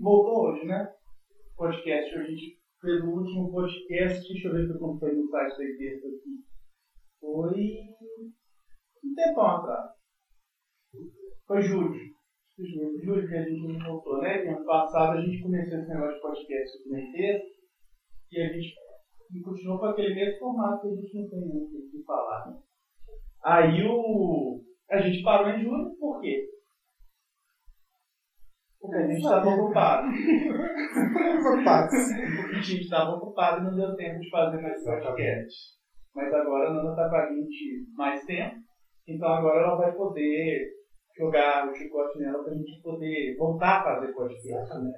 voltou hoje, né? Podcast. A gente fez o último podcast. Deixa eu ver como foi no site da texto aqui. Foi um tempão atrás. Foi julho. Julho que a gente voltou, né? ano passado a gente começou esse negócio de podcast aqui na texto e a gente continuou com aquele mesmo formato que a gente não tem muito o que falar. Né? Aí o, a gente parou em julho, por quê? Porque a gente estava ocupado. Ocupados. Porque a gente estava ocupado e não deu tempo de fazer mais podcast. Mas agora a Nana está com a gente mais tempo, então agora ela vai poder jogar o chicote nela para a gente poder voltar a fazer podcast. Né?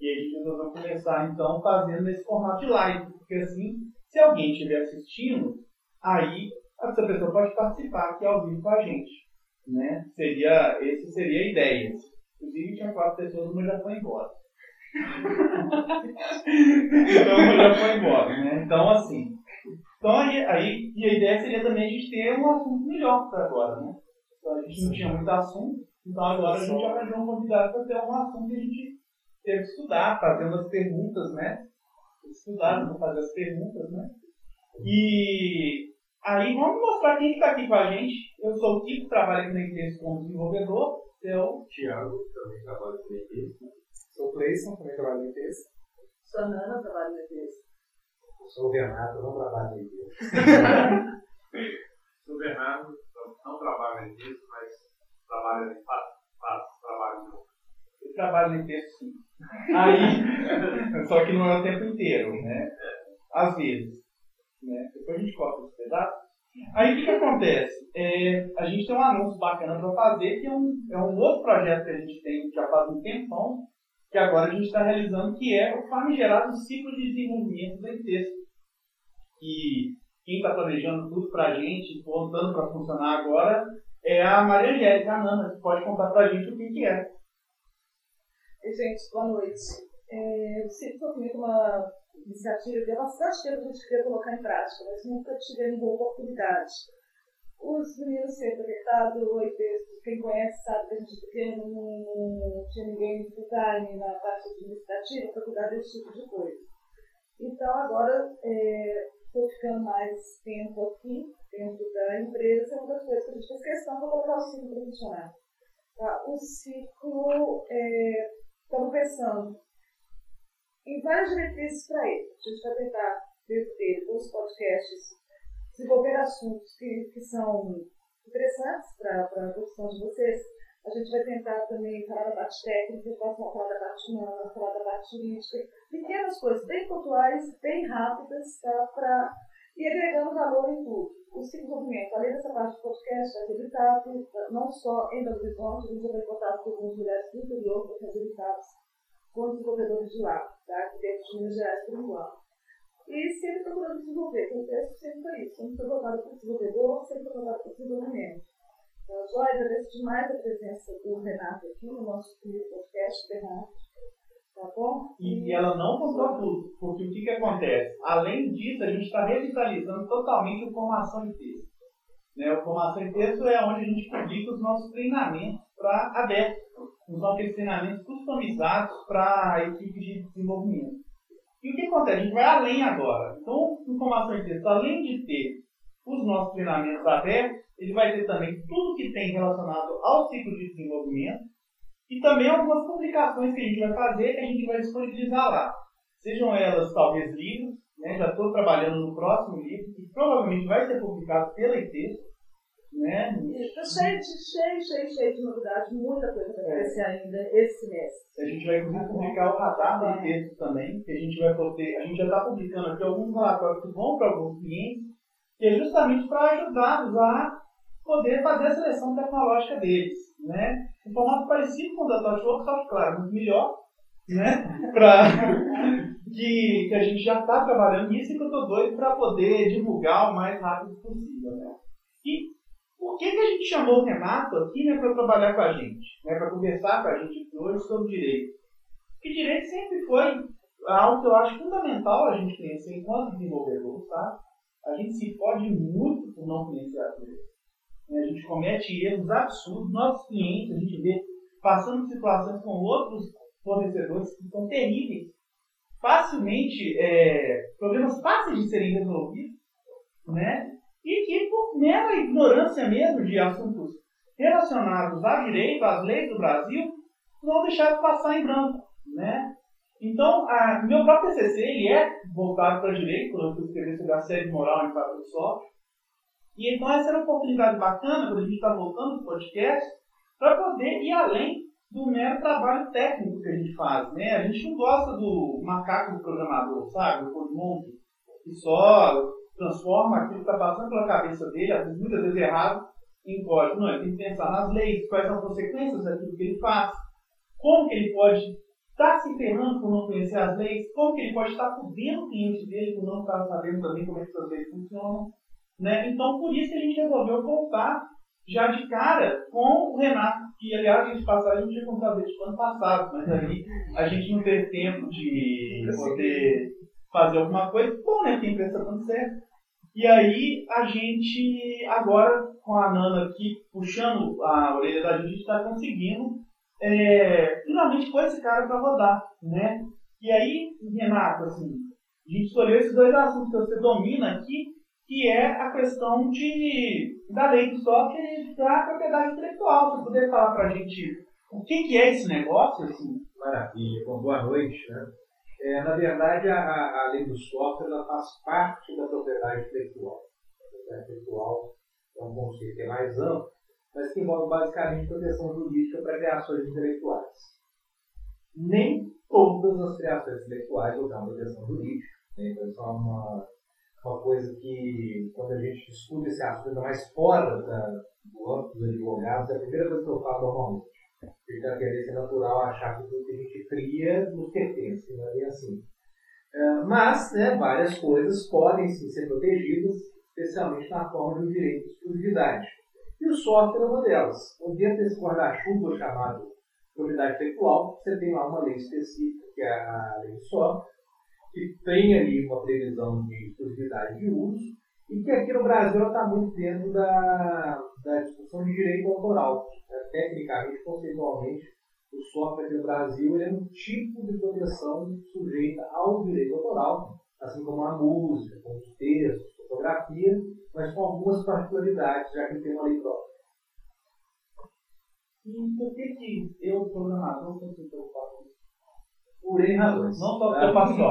E a gente resolveu começar então fazendo esse formato de live, porque assim, se alguém estiver assistindo, aí essa pessoa pode participar aqui ao vivo com a gente. Né? Seria, esse seria a ideia. Inclusive tinha quatro pessoas, uma já foi embora. então uma já foi embora, né? Então assim. Então aí, aí, e a ideia seria também a gente ter um assunto melhor para agora, né? Então a gente não tinha muito assunto, então agora a gente arranjou um convidado para ter um assunto que a gente teve que estudar, fazendo as perguntas, né? Estudar, vou fazer as perguntas, né? E aí vamos mostrar quem está aqui com a gente. Eu sou o Kiko, trabalho aqui na empresa como desenvolvedor. Seu Tiago, também trabalho na empresa. Sou o Cleison, também trabalho na empresa. Sou a Nana, trabalho na empresa. Sou o Bernardo, não trabalho na empresa. Sou o Bernardo, não trabalho na empresa, mas trabalho, faço, faço trabalho eu trabalho na empresa sim. Aí, só que não é o tempo inteiro, né? Às vezes. Né? Depois a gente corta os pedaços. Aí o que, que acontece? É, a gente tem um anúncio bacana para fazer, que é um, é um outro projeto que a gente tem já faz um tempão, que agora a gente está realizando, que é o famigerado ciclo de desenvolvimento da empresa. E quem está planejando tudo para a gente, voltando para funcionar agora, é a Maria Angélica, a Nana, que pode contar para a gente o que, que é. Gente, boa noite. É, o Cito foi uma iniciativa que é bastante tempo a gente queria colocar em prática, mas nunca tivemos boa oportunidade. Os meninos sempre apertados, oito quem conhece sabe que a gente pequeno não tinha ninguém full time na parte administrativa para cuidar desse tipo de coisa. Então agora estou é, ficando mais tempo aqui dentro da empresa, uma das coisas que a gente fez questão para colocar o ciclo para funcionar. Tá? O ciclo é, estamos pensando em várias diretrizes para ele. A gente vai tentar, dele, os podcasts, desenvolver assuntos que, que são interessantes para a profissão de vocês. A gente vai tentar também falar da parte técnica, falar da parte humana, falar da parte jurídica. Pequenas coisas bem pontuais, bem rápidas, tá? Pra... e agregando valor em tudo. O desenvolvimento, além dessa parte do podcast, é habilitado, não só em Belo Horizonte, a gente vai contar com algumas mulheres do interior que são habilitadas com desenvolvedores de lá, tá? dentro de Minas Gerais por enquanto. E sempre procurando desenvolver, o texto sempre foi isso, sempre foi voltado para o desenvolvedor, sempre foi voltado para o desenvolvimento. Então, Joy, agradeço demais a presença do Renato aqui no nosso primeiro podcast, Renato. Tá bom? E, e ela não contou tudo, porque o que, que acontece? Além disso, a gente está revitalizando totalmente a formação em texto. Né? A formação em texto é onde a gente publica os nossos treinamentos para abertos. São aqueles treinamentos customizados para a equipe de desenvolvimento. E o que acontece? A gente vai além agora. Então, informação em texto, além de ter os nossos treinamentos abertos, ele vai ter também tudo que tem relacionado ao ciclo de desenvolvimento e também algumas publicações que a gente vai fazer que a gente vai disponibilizar lá. Sejam elas talvez livros, né? já estou trabalhando no próximo livro, que provavelmente vai ser publicado pela ITES, né? cheio, cheio, cheio, cheio de novidades, muita coisa para aparecer é. ainda esse semestre. A gente vai inclusive publicar o radar do texto também, que a gente vai poder, a gente já está publicando aqui alguns relatórios que vão para alguns clientes, que é justamente para ajudá-los a poder fazer a seleção tecnológica deles, né? Um formato parecido com o da TouchWorks, só que claro, muito melhor, né? Para que, que a gente já está trabalhando nisso e que eu estou doido para poder divulgar o mais rápido possível, né? E por que, que a gente chamou o Renato aqui né, para trabalhar com a gente, né, para conversar com a gente hoje sobre direito? Porque direito sempre foi algo que eu acho fundamental a gente conhecer enquanto desenvolvedor, tá? A gente se pode muito por não conhecer a coisa. Né? A gente comete erros absurdos. Nossos clientes, a gente vê passando situações com outros fornecedores que são terríveis, facilmente, é, problemas fáceis de serem resolvidos, né? E que, por mera ignorância mesmo de assuntos relacionados a direito, às leis do Brasil, vão deixar passar em branco, né? Então, a, meu próprio TCC ele é voltado para direito, quando eu fui escrever sobre assédio moral em do software. E então essa era uma oportunidade bacana, quando a gente está voltando para o podcast, para poder ir além do mero trabalho técnico que a gente faz. Né? A gente não gosta do macaco do programador, sabe? O codmonte, que só transforma aquilo que está passando pela cabeça dele, muitas vezes errado, em código. Não, ele tem que pensar nas leis, quais são as consequências daquilo que ele faz, como que ele pode estar tá se ferrando por não conhecer as leis, como que ele pode estar fudendo o cliente dele por não estar sabendo também como é que essas leis funcionam. Né? Então, por isso que a gente resolveu voltar já de cara com o Renato, que aliás, a gente passar, a gente ia contar desde o ano passado, mas aí a gente não teve tempo de poder fazer alguma coisa. Bom, né? Tem empresa dando certo. E aí a gente, agora, com a Nana aqui puxando a orelha da gente, está conseguindo é, finalmente pôr esse cara para rodar, né? E aí, Renato, assim, a gente escolheu esses dois assuntos que você domina aqui, que é a questão de, da lei do software e da propriedade intelectual. Você poderia falar para a gente o que, que é esse negócio? Assim? Maravilha, bom, boa noite. Né? É, na verdade, a, a lei do software ela faz parte da propriedade intelectual. A propriedade intelectual é um conceito que é mais amplo, mas que envolve basicamente proteção jurídica para criações intelectuais. Nem todas as criações intelectuais vão proteção jurídica. Né? Então, isso é uma, uma coisa que, quando a gente discute esse assunto, ainda mais fora da, do âmbito dos advogados, é a primeira coisa que eu falo normalmente. Porque a tendência natural achar que tudo que a gente cria nos pertence, não é assim. Uh, mas, né, várias coisas podem sim ser protegidas, especialmente na forma de um direito de exclusividade. E o software é uma delas. Então, dentro desse guarda-chuva chamado propriedade intelectual, você tem lá uma lei específica, que é a lei do software, que tem ali uma previsão de exclusividade de uso, e que aqui no Brasil está muito dentro da, da discussão de direito autoral. É, tecnicamente, conceitualmente, o software no Brasil é um tipo de proteção sujeita ao direito autoral, assim como a música, como os textos, fotografia, mas com algumas particularidades, já que tem uma lei própria. E por que, que eu, programador, sou se preocupar com isso? Por N razões. Não só porque eu faço só.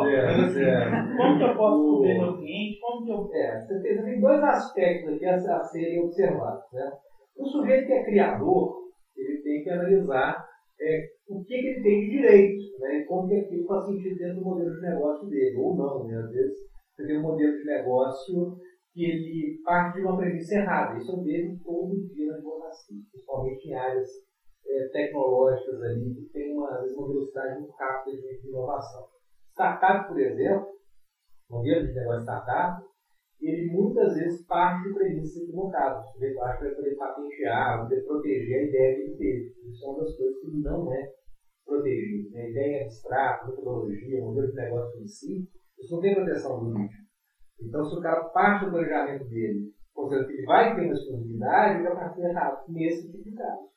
Como que eu posso ver meu cliente? Como que eu. É, você tem, tem dois aspectos aqui a, a serem observados. Né? O sujeito que é criador, ele tem que analisar é, o que, que, ele tem de direito, né? e como que aquilo faz sentido dentro do modelo de negócio dele, ou não. Né? Às vezes você tem um modelo de negócio que ele parte de uma premissa errada. Isso eu vejo todo dia na advocacia, principalmente em áreas é, tecnológicas ali, que tem uma, uma velocidade muito rápida de inovação. Startup, por exemplo, modelo de negócio startup, ele muitas vezes parte de premissas equivocadas. O que vai poder patentear, vai poder proteger a ideia que ele teve. Isso é uma das coisas que não é protegido. Né? Ideia abstrata, metodologia, modelo de negócio em si, isso não tem proteção jurídica. Então, se o cara parte do planejamento dele, considerando que ele vai ter uma exclusividade, ele vai partir errado nesse tipo de caso.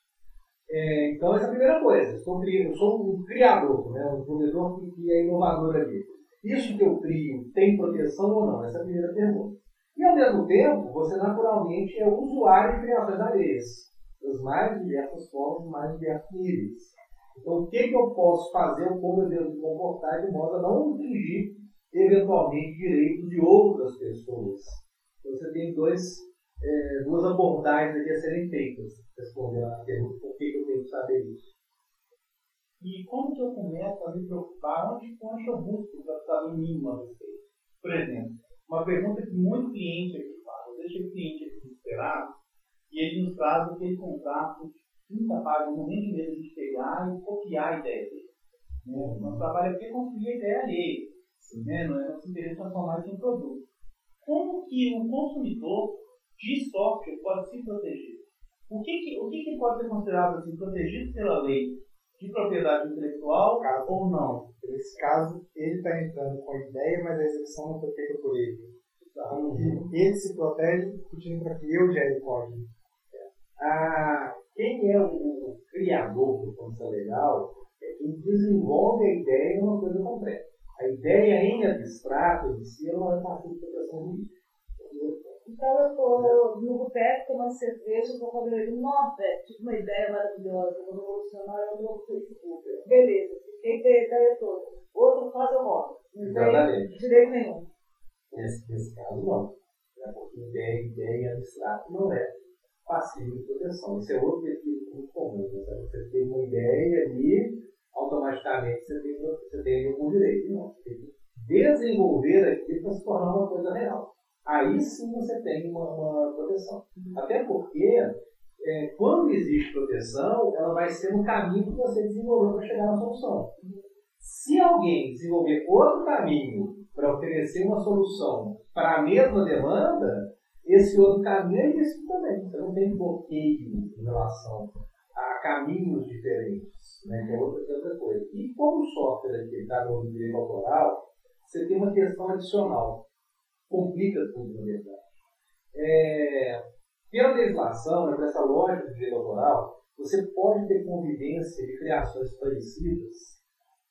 É, então, essa é a primeira coisa. Eu sou, eu sou um criador, né, um vendedor que, que é inovador ali. Isso que eu crio tem proteção ou não? Essa é a primeira pergunta. E, ao mesmo tempo, você naturalmente é usuário de criações alheias, das mais diversas formas, mais diversos níveis. Então, o que, que eu posso fazer, como eu devo me comportar de modo a não infringir eventualmente direitos de outras pessoas. Então, você tem dois, é, duas abordagens aqui a serem feitas, respondendo a pergunta por que eu tenho que saber isso. E como que eu começo a me preocupar? Onde, onde eu busco para saber o mínimo a respeito? Por exemplo, uma pergunta que muito cliente aqui faz. Eu deixo o cliente aqui desesperado e ele nos traz aquele contrato de 30 páginas, não nem medo de pegar e copiar a ideia dele. Né? Nosso trabalho aqui é construir a ideia alheia né? não é nosso interesse transformar isso em produto. Como que o consumidor de software pode se proteger? O que, que, o que, que pode ser considerado assim, protegido pela lei de propriedade intelectual caso, ou não? Nesse caso, ele está entrando com a ideia, mas a execução não foi feita por ele. Então, ele se protege pedindo para que eu gere código. Ah, quem é o, o criador do Constituição Legal É quem desenvolve a ideia é uma coisa concreta. A ideia em abstrato, em si, ela não é fácil de proteção jurídica. Então eu tô no boteco tomando cerveja e vou falar ele, nossa, tive uma ideia maravilhosa, vou revolucionar é o novo Facebook. Beleza, fiquei com a ideia toda. Outro faz eu rodo. Não tem direito nenhum. Nesse, nesse caso, não. Né? Porque ideia, ideia em abstrato não é passível de proteção. Esse é outro equívoco muito comum. Né? Você tem uma ideia ali, automaticamente você tem, você tem algum direito. Não. Você tem que desenvolver aquilo para se tornar uma coisa real. Aí sim você tem uma, uma proteção. Até porque, é, quando existe proteção, ela vai ser no caminho que você desenvolveu para chegar na solução. Se alguém desenvolver outro caminho para oferecer uma solução para a mesma demanda, esse outro caminho é isso também. Você não tem bloqueio em relação a caminhos diferentes, né, que é outra, que é outra coisa. E como o software aqui está no direito autoral, você tem uma questão adicional. Complica tudo, na verdade. É, pela legislação, né, por essa lógica do direito autoral, você pode ter convivência de criações parecidas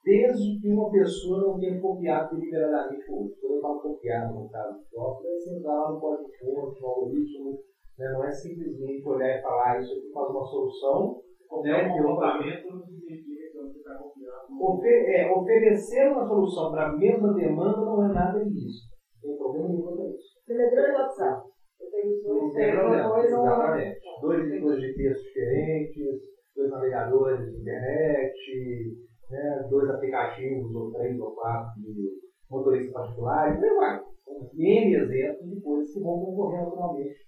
desde que uma pessoa não tenha copiado deliberadamente o outro. Quando eu falo copiar, no caso do software, é usar lá no código-fonte, no algoritmo, né? não é simplesmente olhar e falar, ah, isso aqui faz uma solução. Né, um comportamento não significa que você está copiando. Ofe é, oferecer uma solução para a mesma demanda não é nada disso. Não tem problema nenhum quanto a isso. Telegram e WhatsApp. Eu tenho isso, Não tem problema, exatamente. Dois editores de texto diferentes, dois navegadores de internet, né, dois aplicativos, ou três ou quatro de motorista particular, e aí vai. São N exemplos de coisas que vão concorrer naturalmente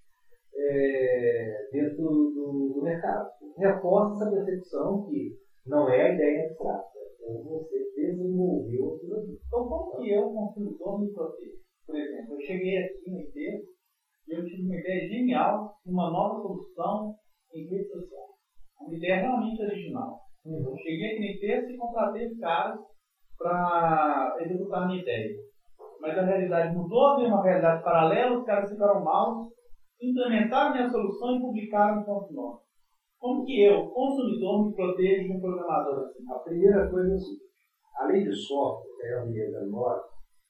é, dentro do, do mercado. Reforça essa percepção que não é a ideia abstrata, é você desenvolveu aquilo ali. Então, como que eu, consumidor, me protejo? Por exemplo, eu cheguei aqui no inteiro e eu tive uma ideia genial, uma nova solução em rede social. Uma ideia realmente original. Eu cheguei aqui no texto e contratei os caras para executar a minha ideia. Mas a realidade mudou, veio uma realidade paralela, os caras ficaram maus, implementaram minha solução e publicaram ponto novo. Como que eu, consumidor, me protejo de um programador assim? A primeira coisa é o seguinte: a lei de software, é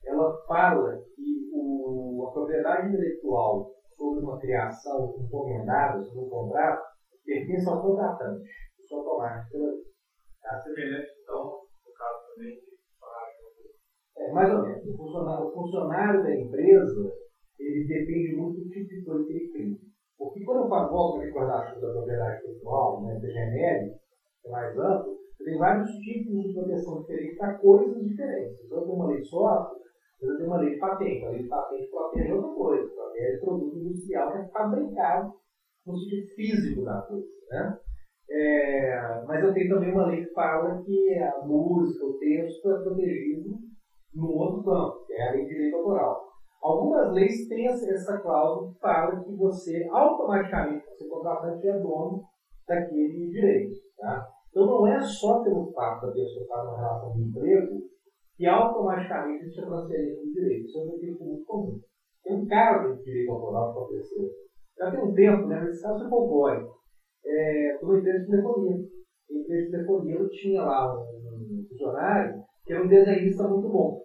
ela fala que o, a propriedade intelectual sobre uma criação encomendada, sobre um contrato, pertence ao contratante. Isso é automático pela lei. A semelhança, então, no caso também de É, mais ou menos. O funcionário, o funcionário da empresa, ele depende muito do tipo de coisa que ele cria. Porque quando eu falo, volto a recordar da propriedade intelectual, né, de genérico, que é mais amplo, tem vários tipos de proteção diferentes para coisas diferentes. Então, eu tenho uma lei de eu tenho uma lei de patente. A lei de patente protege outra coisa, protege produto industrial que é fabricado no sentido físico da coisa. Né? É, mas eu tenho também uma lei que fala que a música, o texto é protegido no outro campo, que é a lei de direito autoral. Algumas leis têm essa cláusula que fala que você automaticamente, você contratante, é dono daquele direito. Tá? Então não é só pelo fato da pessoa estar numa relação de emprego que automaticamente existe a transferência do direito. Isso é um equívoco muito comum. Tem um caso de direito autoral que aconteceu. Já tem um tempo, né? Nesse caso foi Boy. É, foi uma empresa de telefonia. A empresa de telefonia eu tinha lá um funcionário que era um desenhista muito bom.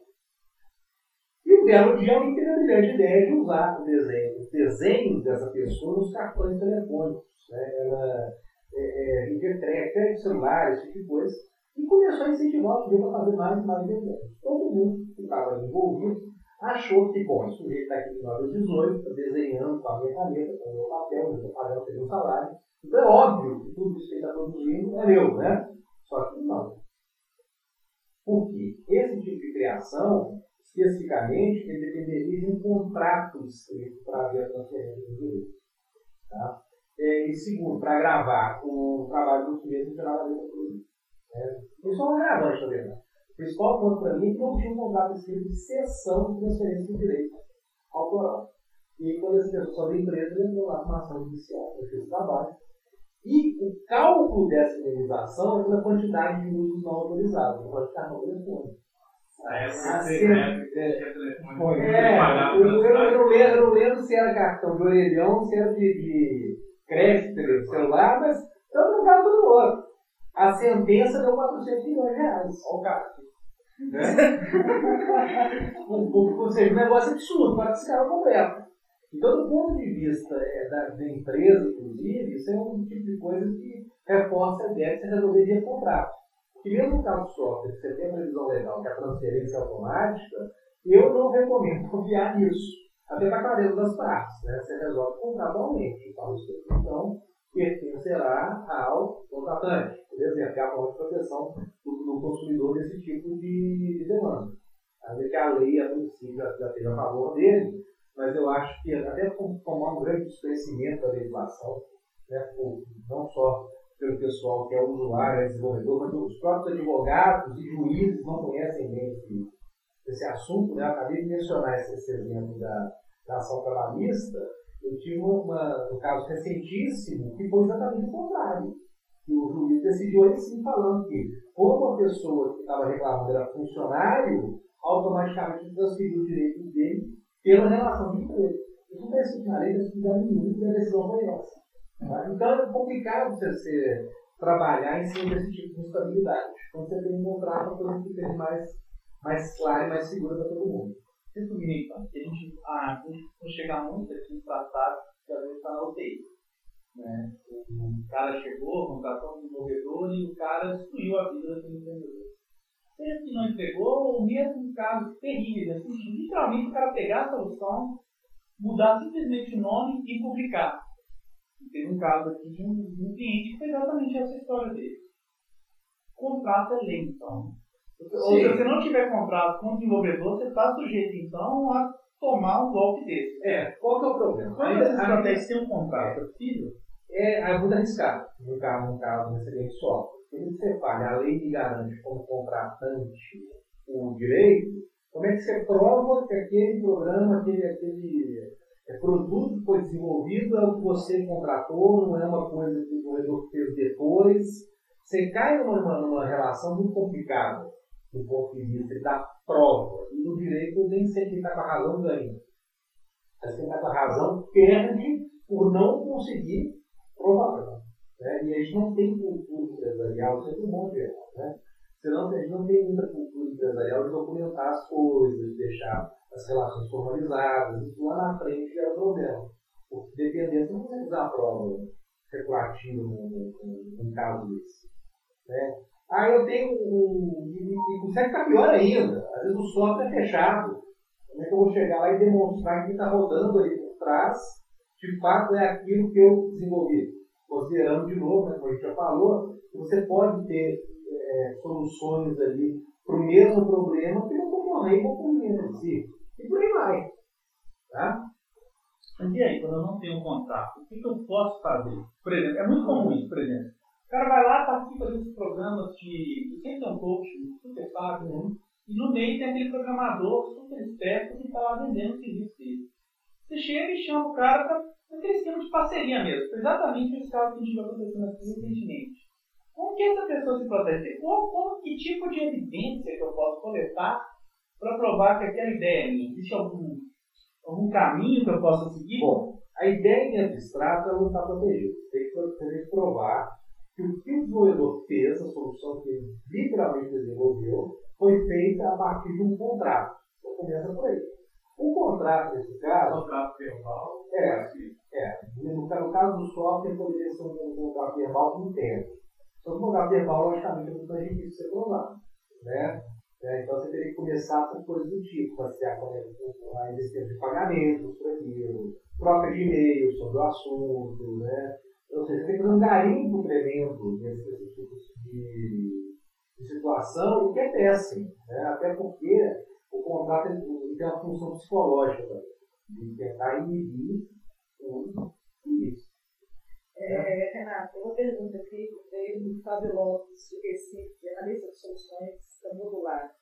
E um belo dia alguém teve a brilhante ideia de usar o desenho, os desenhos dessa pessoa nos cartões telefônicos. Né? Ela é, é, crédito, celular, esse tipo de coisa. E começou a incentivar o sujeito a fazer mais e mais desenhos. Todo mundo que estava envolvido achou que, bom, esse sujeito está aqui no ano 18, está desenhando com a minha caneta, com o meu papel, eu estou pagando pelo salário. Então é óbvio que tudo isso que ele está produzindo é meu, né? Só que não. Porque esse tipo de criação, especificamente, ele dependeria de um contrato escrito para haver a transferência do direito. Tá? É, e segundo, para gravar o trabalho do sujeito não tinha nada a ver com tudo isso. Né? Isso é um agravante, na verdade. O principal ponto para mim é que não tinha um contrato escrito de cessão de transferência de direito autoral. E quando essa pessoa saiu da empresa, ele entrou lá com uma ação judicial, fez o trabalho. E o cálculo dessa indenização é pela quantidade de usos não autorizados, não pode ficar no telefone. Ah, né, telefone. É, pagado eu, não lembro, se era cartão de orelhão, se era de, de crédito de celular, mas tanto um caso quanto o outro. A sentença deu 400 milhões de reais. Olha o cara. Né? Ou seja, um negócio absurdo, para esse cara completo. Então, do ponto de vista é, da, da, empresa, inclusive, isso é um tipo de coisa que reforça a ideia que você resolveria contrato. Porque mesmo no caso do software, que você tem a previsão legal, que é a transferência automática, eu não recomendo confiar nisso. Até para a clareza das partes. Né? Você resolve contratualmente. Então pertencerá ao contratante. Por exemplo, é a forma de proteção do, do consumidor desse tipo de, de demanda. Ver que a lei, a princípio, já, já esteja a favor dele, mas eu acho que até tomar um grande desconhecimento da legislação, né, não só pelo pessoal que é usuário, é desenvolvedor, mas os próprios advogados e juízes não conhecem bem esse, esse assunto. Né? Acabei de mencionar esse, esse exemplo da, da ação trabalhista. Eu tive uma, um caso recentíssimo que foi exatamente o contrário. Que o juiz decidiu aí sim falando que, como a pessoa que estava reclamando era funcionário, automaticamente transferiu os direitos dele pela relação de emprego. Isso não tem na lei, não tem nenhum que a decisão foi essa. Tá? Então é complicado você trabalhar em cima desse tipo de instabilidade. Quando você tem que encontrar uma coisa que seja mais, mais clara e mais segura para todo mundo. Resumindo então, que a gente, ah, a gente muito aqui tratado que às vezes está na UTI. Né? O cara chegou, contratou um desenvolvedor e o cara destruiu a vida daquele empreendedor seja que não entregou, ou mesmo casos terríveis, assim, literalmente o cara pegar a solução, mudar simplesmente o nome e publicar. Teve um caso aqui de um, um cliente que fez exatamente essa história dele. Contrato é então. Ou se você não tiver contrato com o desenvolvedor, você está sujeito, então, a tomar um golpe desse. É, qual que é o problema? Quando você estratégia tem um contrato, é possível? É, é muito arriscado, no caso, no caso do excelente software se você fala, a lei me garante como contratante o direito, como é que você prova que aquele programa, aquele, aquele é, produto que foi desenvolvido é o que você contratou, não é uma coisa que o desenvolvedor fez depois. Você cai numa, numa relação muito complicada do ponto de vista da prova. E no direito, nem sempre quem está com a razão ganha. Mas quem está com a razão perde por não conseguir provar. Né? E a gente não tem cultura empresarial, isso é um bom geral. Né? Senão, a gente não tem muita cultura empresarial de documentar as coisas, de deixar as relações formalizadas. Isso lá na frente é o problema. Porque dependendo, não consegue usar a prova num, num caso desse. Né? Ah, eu tenho um. E, consegue ficar pior ainda. Às vezes o software é fechado. Como é que eu vou chegar lá e demonstrar que está rodando ali por trás, de fato é aquilo que eu desenvolvi? considerando de novo, né, como a gente já falou, que você pode ter é, soluções ali para o mesmo problema que não concorrer com o problema em si. E por aí vai. Tá? Mas e aí, quando eu não tenho um contato, o que, que eu posso fazer? Por exemplo, é muito comum isso, por exemplo. Cara vai lá, participa desses programas de. Sempre tem um coach, super fácil, né? e no meio tem aquele programador super esperto que está lá vendendo o serviço dele. Você chega e chama o cara para aquele esquema de parceria mesmo. Exatamente esse caso que a gente vai acontecendo aqui recentemente. Como que essa pessoa se protege? Como, como, que tipo de evidência que eu posso coletar para provar que aquela ideia é minha? Existe algum, algum caminho que eu possa seguir? Bom, a ideia em abstrato ela não está protegida. Você tem que provar que o que o desenvolvedor fez, a solução que ele literalmente desenvolveu, foi feita a partir de um contrato. Então começa por aí. O contrato, nesse caso. Contrato verbal. É, é. No, caso do software, poderia ser um, contrato verbal interno. Só que o contrato verbal, logicamente, é muito mais difícil de ser provado. Né? É, então você teria que começar com coisas do tipo, passear com a existência de pagamentos por aquilo, troca de e-mail sobre o assunto, né? Ou seja, tem que um garimpo tremendo nesse, nesse tipo de, de situação, o que é péssimo. Né? Até porque o contrato ele tem uma função psicológica de tentar inibir o isso. É, Renato, uma pergunta aqui veio do Fábio Lopes, de Recife, analista de soluções Modular,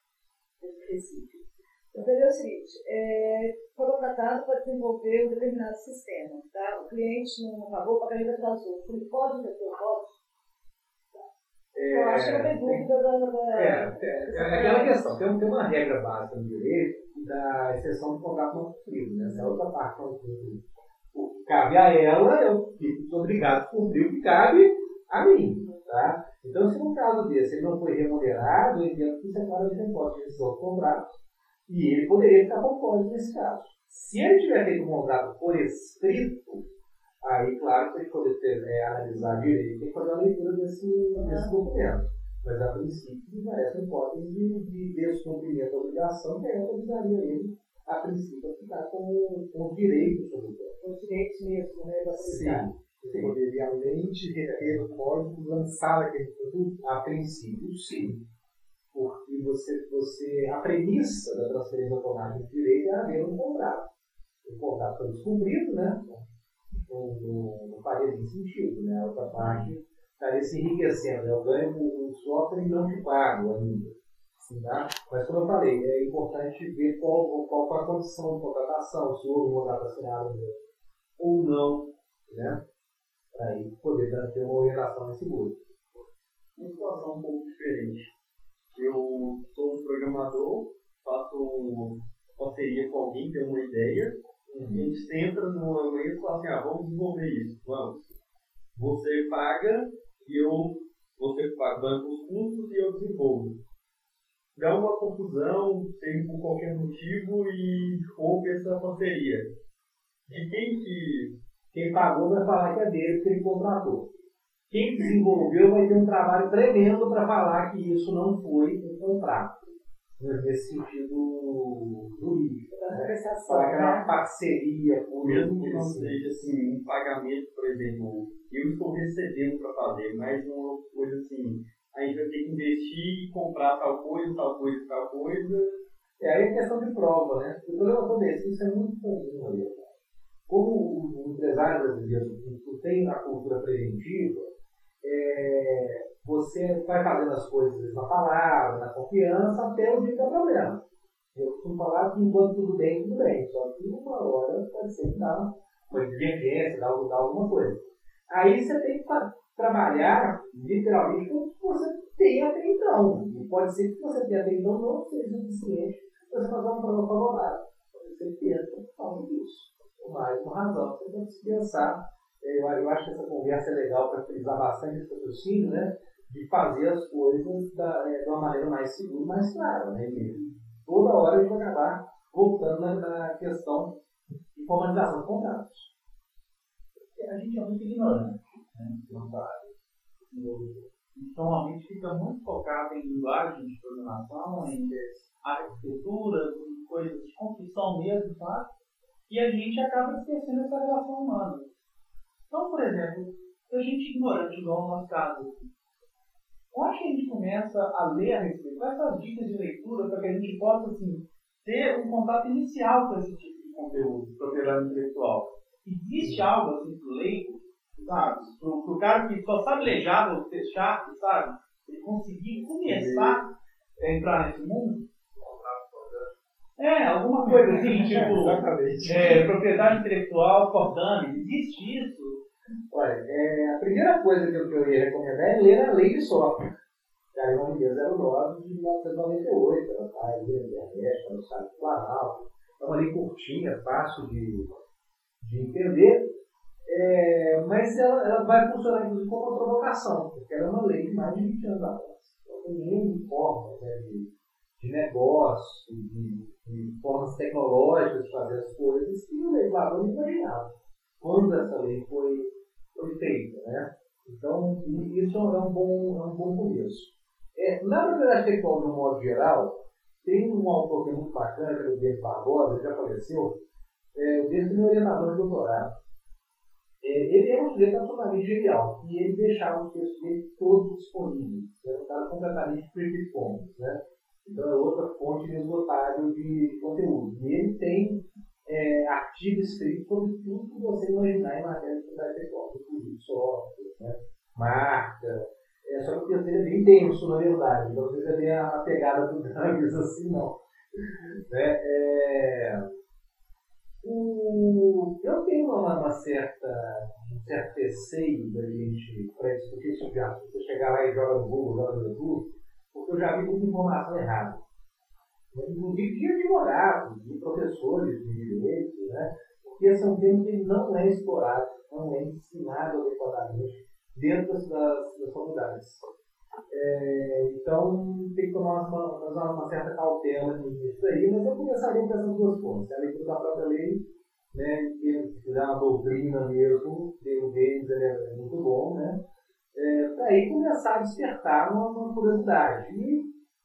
de Recife. Eu perguntei o seguinte: é, foi contratado para desenvolver um determinado sistema, tá? o cliente não pagou, o pagamento atrasou. Ele pode ter o voto? É, eu acho que é uma dúvida da. da é, é, é, aquela questão. Tem, tem uma regra básica no direito da exceção do contrato não cumprido. Né? Essa é outra parte não cumprida. O que cabe a ela, eu fico obrigado a cumprir o que cabe a mim. Tá? Então, se no caso desse ele não foi remunerado, eu entendo que isso é claro de imposto de rescisão de contrato e ele poderia ficar com nesse caso. Se ele tiver feito um contrato por escrito, aí, claro, tem que poder ter, é, analisar direito, tem que fazer a leitura desse, desse documento. Mas, a princípio, parece uma hipótese de, de descumprimento da obrigação, que aí autorizaria ele, a princípio, a ficar com, com os direitos sobre o Com os direitos mesmo, né? Da Sim. Você poderia, além de reter o código, lançar aquele produto? A princípio, sim. Porque você, você, a premissa da transferência automática de direito é haver um contrato. O contrato foi descumprido, né? Não, não, não faria sentido, né? A outra parte estaria se enriquecendo. Né? Eu ganho o software e não te pago ainda. Tá? Mas, como eu falei, é importante ver qual, qual foi a condição de contratação, se houve um contrato assinado ou não, né? Para aí poder ter uma orientação mais segura. Uma situação um pouco diferente. Eu sou um programador, faço parceria com alguém, tenho uma ideia, uhum. a gente senta numa mesa e fala assim, ah, vamos desenvolver isso, vamos. Você paga e eu, você paga, banca os custos e eu desenvolvo. Dá uma confusão, seja por qualquer motivo, e rompe essa parceria. De quem que. Quem pagou vai falar que é dele, porque ele contratou. Quem desenvolveu vai ter um trabalho tremendo para falar que isso não foi um contrato. Nesse sentido jurídico. Né? Falar que era uma parceria. Mesmo que não seja assim, um pagamento, por exemplo, eu estou recebendo para fazer, mas uma coisa assim, a gente vai ter que investir e comprar tal coisa, tal coisa, tal coisa. É aí a questão de prova, né? O problema desse, isso é muito comum ali. Como o empresário brasileiro tem a cultura preventiva, é, você vai fazendo as coisas na palavra, na confiança, até o dia que dá problema. Eu costumo falar que enquanto tudo bem, tudo bem. Só que uma hora pode ser que dá uma divergência, dá, dá alguma coisa. Aí você tem que trabalhar literalmente com o que você tem até então. E pode ser que você tenha até então não seja suficiente para você fazer uma prova favorável. Pode ser que entra por causa disso. Mais uma razão. Você tem que pensar. Eu, eu acho que essa conversa é legal para frisar bastante esse patrocínio, né? De fazer as coisas da, é, de uma maneira mais segura, mais clara, né? E toda hora a gente vai acabar voltando na, questão de formalização de contratos a gente é muito ignorante né, normalmente fica muito focado em linguagem de programação, em arquitetura, em coisas de construção mesmo, sabe? E a gente acaba esquecendo essa relação humana. Então, por exemplo, se a gente ignorante, igual no nosso caso, onde que a gente começa a ler a respeito? Quais são as dicas de leitura para que a gente possa assim, ter um contato inicial com esse tipo de conteúdo, propriedade intelectual? Existe algo assim pro leigo, sabe? Pro, pro cara que só sabe ler Java ou ser chato, sabe? Ele conseguir começar a entrar nesse mundo? É, alguma coisa assim, tipo. É, propriedade intelectual, Cordani, existe isso? Olha, é, a primeira coisa que eu, que eu ia recomendar é ler a lei de software. Da Ivan 09 de 1998, ela está aí na internet, está no site do Planalto. É uma lei curtinha, fácil de de entender, é, mas ela, ela, vai funcionar inclusive como uma provocação, porque ela é uma lei de mais de 20 anos atrás. Então tem N formas né, de, de negócio, de, de, formas tecnológicas de fazer as coisas que o legislador não imaginava quando essa lei foi, foi feita. Né? Então, isso é um bom, é um bom começo. É, na propriedade intelectual, de um modo geral, tem um autor que é muito bacana, que é o Diego Barbosa, ele já faleceu, é, desde meu orientador de doutorado. É, ele é um sujeito absolutamente genial e ele deixava os textos dele todos disponíveis. Era um cara completamente Commons, né? Então é outra fonte inesgotável de conteúdo. E ele tem é, artigos escritos sobre tudo que você imaginar em matéria de propriedade intelectual, inclusive software, né? marca. É, só que o texto é bem denso, na verdade. Então você vê a pegada do Dungus assim, não. Né? É, o, eu tenho uma, uma certa, um certo receio da gente, para discutir isso já, você chegar lá e joga no Google, joga no YouTube, porque eu já vi muita informação errada. Inclusive de advogados, de professores de direito, né? porque esse é um tema que não é explorado, não é ensinado adequadamente dentro das, das, faculdades. É, então, tem que tomar uma, uma, uma certa cautela nisso aí, mas eu começaria com essas duas coisas. A leitura da própria lei, né, se fizer uma doutrina mesmo, o deles é muito bom, né? É, para aí começar a despertar uma, uma curiosidade. E,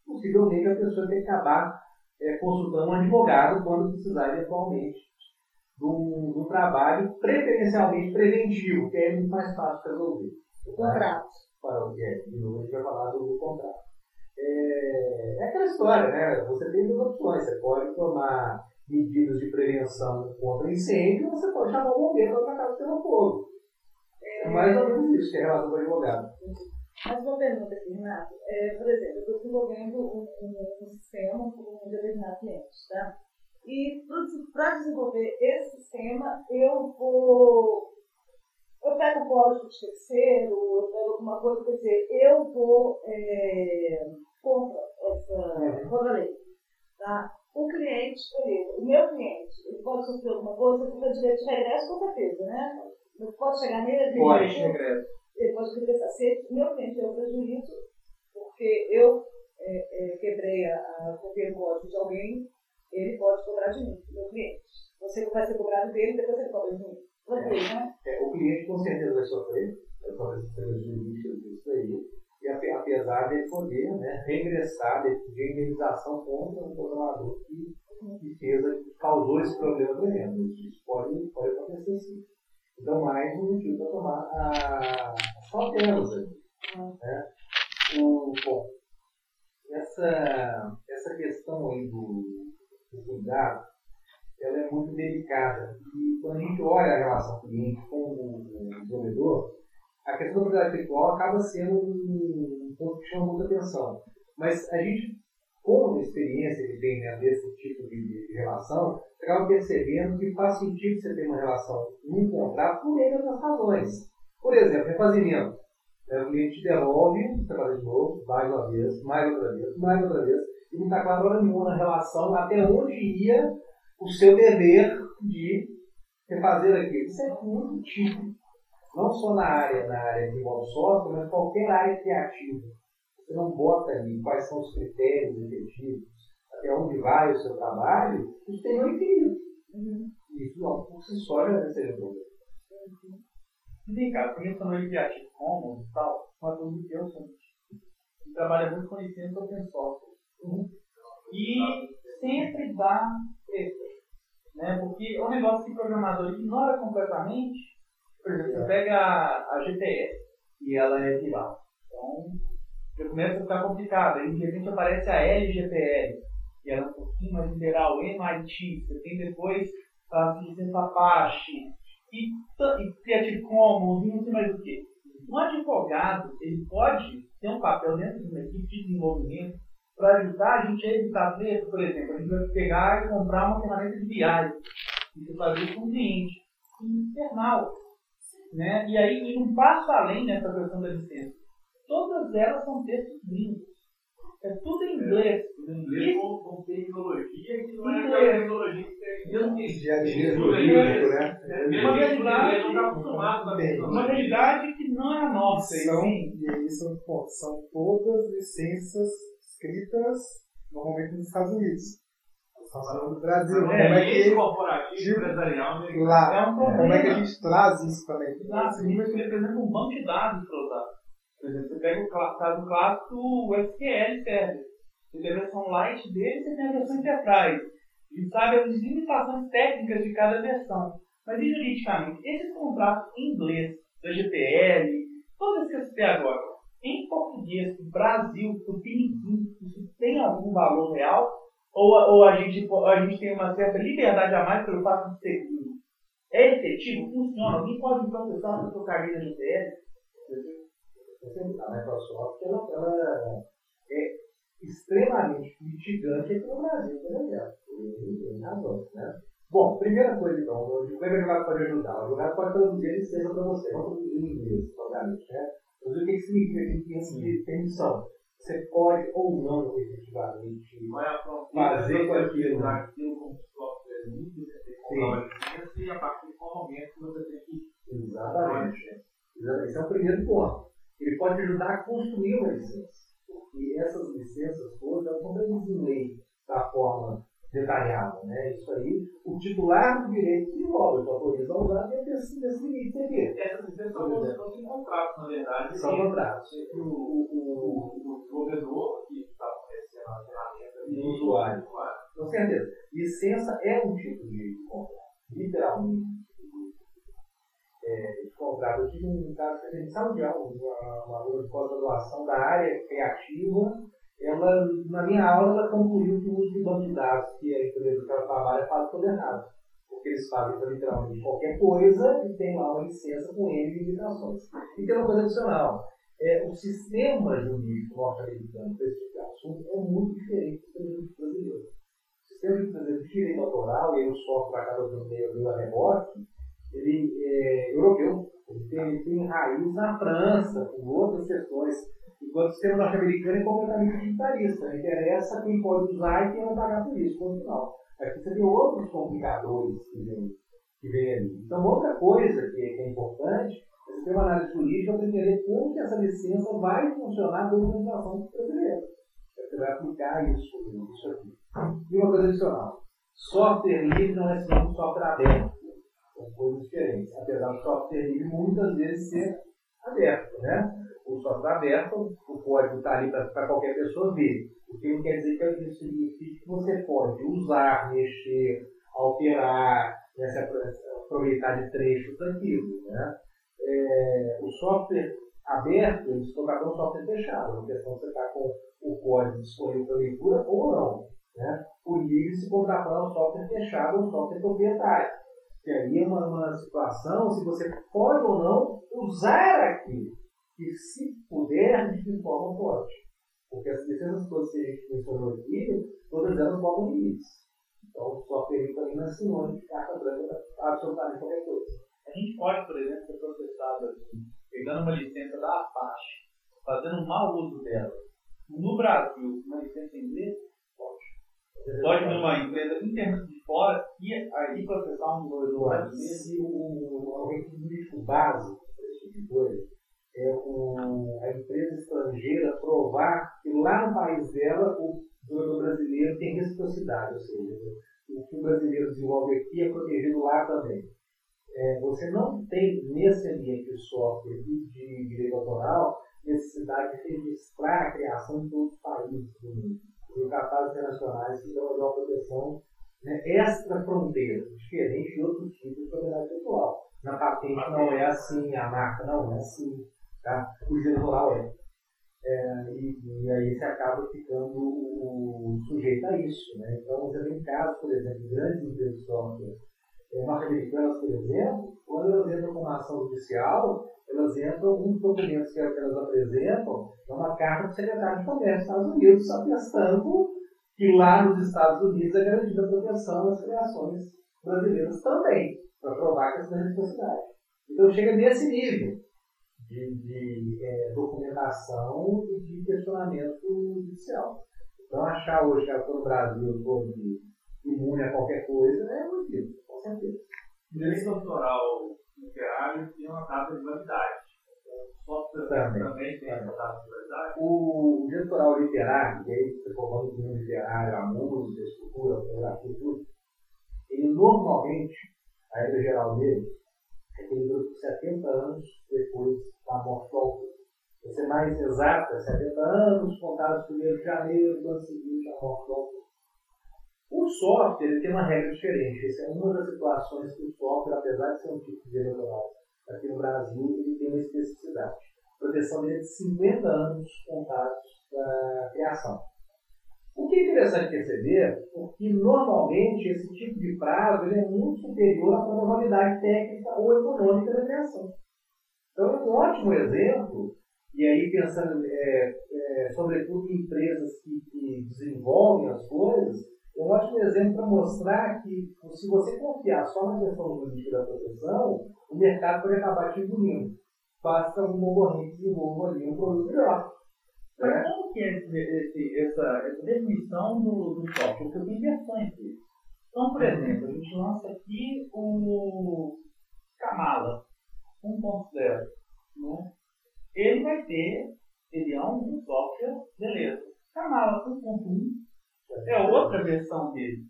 possivelmente, a pessoa tem que acabar é, consultando um advogado quando precisar, eventualmente, de um, trabalho preferencialmente preventivo, que é muito mais fácil de resolver. O contrato. É, de novo a gente vai falar do contrato. É, é aquela história, né? Você tem duas opções. Você pode tomar medidas de prevenção contra incêndio, ou você pode chamar o bombeiro para tratar o seu fogo. É mais ou menos isso que é com o advogado. Mais uma pergunta aqui, Renato. É, por exemplo, eu estou desenvolvendo um, um, um sistema com um determinado cliente, tá? E para desenvolver esse sistema, eu vou. Eu pego o código de terceiro, eu pego alguma coisa, quer dizer, eu vou é, contra essa contra a lei. Tá? O cliente, o meu cliente, ele pode sofrer alguma coisa, porque o direito de regresso com certeza, né? Não pode chegar nele e Pode, regresso. Ele pode regressar. Se meu cliente deu prejuízo, porque eu é, é, quebrei a, a copiei o de alguém, ele pode cobrar de mim, meu cliente. Você vai ser cobrado dele, depois ele cobra de mim. Vai ter, né? É, o cliente com certeza vai sofrer, vai sofrer esses prejuízos disso aí. E apesar de poder né, regressar de, de indenização contra o programador que, que fez, causou esse problema tremendo. Isso pode, pode acontecer sim. Então, mais um motivo para tomar as cautelas. Né? Bom, essa, essa questão aí do, do cuidado, ela é muito delicada. E quando a gente olha a relação cliente com o, desenvolvedor, a questão da propriedade intelectual acaba sendo um, ponto que chama muita atenção. Mas a gente, com a experiência que tem né, desse tipo de relação, acaba percebendo que faz sentido você ter uma relação num contrato por meio das razões. Por exemplo, refazimento. É, o cliente devolve, faz de novo, mais uma vez, mais outra vez, mais outra vez, e não está claro hora nenhuma na relação até onde ia o seu dever de refazer aquilo. Isso é muito típico. Não só na área, na área de modo software, mas qualquer área criativa. Você não bota ali quais são os critérios efetivos, até onde vai o seu trabalho, isso tem um infinito. Uhum. Isso não, por si só já deve ser resolvido. Vem cá, você mencionou em Creative Commons e tal, uma dúvida que eu sou trabalha muito com licença open source. Uhum. E sempre dá treta. Né? Porque é um negócio que o programador ignora completamente. Por exemplo, você pega a, a GPS e ela é viral. Então, já começa a ficar complicado. Aí, de repente, aparece a LGPL, que ela é um pouquinho mais liberal, MIT. Você tem depois a licença Apache e, e Creative Commons e não sei mais o que. Um advogado, ele pode ter um papel dentro de uma equipe de desenvolvimento para ajudar a gente a evitar treta, por exemplo, a gente vai pegar e comprar uma ferramenta de viagem e fazer isso com um cliente infernal. Né? E aí, e um passo além nessa questão da licença. Todas elas são textos gringos. É tudo em inglês. Em inglês com, com tecnologia que não é Inglês. tecnologia que tem. Jurídico, né? Uma realidade, não está acostumado uma realidade que não é a nossa. e São, e aí são, pô, são todas licenças escritas normalmente nos Estados Unidos. Estamos falando do Brasil. como é que, corporativo, empresarial, né? lá, É um problema. como é que a gente traz isso também? Ah, a gente vai escolher, por exemplo, um banco de dados para usar. Por exemplo, você pega o caso clássico, o SQL serve. Você tem a versão light dele, você tem a versão enterprise. E sabe as limitações técnicas de cada versão. Mas e juridicamente? Esses contratos em inglês, da GPL, esses que eu citei agora, em português, do Brasil, do Piniquim, isso tem algum valor real? Ou, ou a, gente, a gente tem uma certa liberdade a mais pelo fato de ser? É efetivo? Funciona? Alguém pode processar se eu caguei na GPL? A Microsoft ela, ela é extremamente litigante aqui no Brasil, por exemplo. E tem razão, né? Bom, primeira coisa então, como é que o advogado pode ajudar? O advogado pode traduzir a licença para você, não traduzir em inglês, obviamente, né? Mas o que significa que tem essa permissão? Você pode ou não efetivamente Fazer com aquilo. usar aquilo como software livre, você tem que comprar uma licença e a partir de qual momento você tem que Exatamente. Esse é o primeiro ponto. Construir uma licença. Porque essas licenças todas elas são previstas em lei da forma detalhada. Né? Isso aí, o titular do direito desenvolve, ele autoriza a usar dentro desse, desse limite aqui. Essas licenças são como se fossem contratos, na verdade. São contratos. O, o, o, o desenvolvedor que está oferecendo a ferramenta E o usuário. Com certeza. Licença é um tipo de contrato. Literalmente. É, de contrato. Eu tive um caso de aula, uma, uma aluna de pós-graduação da área criativa. Ela, na minha aula, ela concluiu que o uso de banco de dados que a empresa que ela trabalha faz tudo errado. Porque eles fazem para literalmente qualquer coisa e tem lá uma licença com N limitações. E tem uma coisa adicional. É, o sistema jurídico norte-americano para esse tipo de assunto é muito diferente do sistema jurídico brasileiro. O sistema jurídico brasileiro de direito autoral, e aí o software acaba dando meio meio a rebote, ele é europeu. Ele tem, tem raiz na França, com outras questões. Enquanto o sistema norte-americano é completamente utilitarista. Não interessa quem pode usar e quem vai pagar por isso, ponto final. Aqui você tem outros complicadores que vêm que vem ali. Então, outra coisa que, que é importante é você ter uma análise jurídica para entender como que essa licença vai funcionar dentro da legislação brasileira. Você vai aplicar isso, isso aqui. E uma coisa adicional. Software livre não é sinônimo de software aberto. São coisas diferentes. Apesar do software livre muitas vezes ser aberto, né? O software aberto, o código está ali para qualquer pessoa ver. O que não quer dizer que isso significa que você pode usar, mexer, alterar, né, se aproveitar de trechos daquilo. Né? É, o software aberto, eles contratam um software fechado. A questão é você está com o código disponível para leitura ou não. Né? O livre se contratar um software fechado ou software proprietário. Que aí é uma, uma situação se você pode ou não usar aquilo. E se puder, de forma pode. Porque as todas que gente mencionou aqui, todas elas botam limites. Então, livre também não é sinônimo de carta branca absolutamente qualquer coisa. A gente pode, por exemplo, ser processado aqui, pegando uma licença da Apache, fazendo um mau uso dela. No Brasil, uma licença em inglês, pode. Pode numa empresa interna de fora e aí processar um brasileiro. Se o, requisito básico para esse tipo de coisa é o, a empresa estrangeira provar que lá no país dela o desenvolvedor brasileiro tem reciprocidade, ou seja, o que o brasileiro desenvolve aqui é protegido lá também. É, você não tem nesse ambiente de software e de direito autoral necessidade de registrar a criação em todos os países do mundo. Tem catálogos internacionais que dão uma proteção né, extra-fronteira, diferente de outros tipos de propriedade intelectual. Na patente não é assim, a marca não é assim, tá? o direito autoral é. É, e, e, aí você acaba ficando o, sujeito a isso. Né? Então, você tem casos, por exemplo, de grandes empresas de software é, norte-americanas, por exemplo, quando elas entram com uma ação judicial, elas entram, um dos documentos que elas apresentam é uma carta do secretário de Comércio dos Estados Unidos atestando que lá nos Estados Unidos é garantida a proteção das criações brasileiras também, para provar que essa é reciprocidade. Então chega nesse nível de, de é, documentação e de questionamento judicial. Então achar hoje que no Brasil todo imune a qualquer coisa é motivo, com certeza. Direito autoral literário tem uma data de validade. O software também, também tem essa data de validade. O autoral literário, que aí você falando do mundo literário, a música, a escultura, a fotografia, tudo, ele normalmente, a regra geral dele, é que ele dura 70 anos depois da morte do autor. Para ser mais exata, 70 anos contados 1 de janeiro do ano seguinte à morte do autor. Software tem uma regra diferente. Essa é uma das situações que o software, apesar de ser um tipo de eleitoral aqui no Brasil, ele tem uma especificidade. A proteção dele é de 50 anos contados da criação. O que é interessante perceber, é porque normalmente esse tipo de prazo ele é muito superior à probabilidade técnica ou econômica da criação. Então, é um ótimo exemplo, e aí pensando, é, é, sobretudo em empresas que, que desenvolvem as coisas, é um ótimo exemplo para mostrar que se você confiar só na questão jurídica da proteção, o mercado pode acabar te engolindo. Basta um concorrente desenvolva ali um produto melhor. Mas né? como que é esse, esse, essa, essa definição do, do software? Porque eu tenho versões. Então, por exemplo, a gente lança aqui o Kamala 1.0. Né? Ele vai ter Ele é um software, beleza. Canal 1.1 é outra versão dele.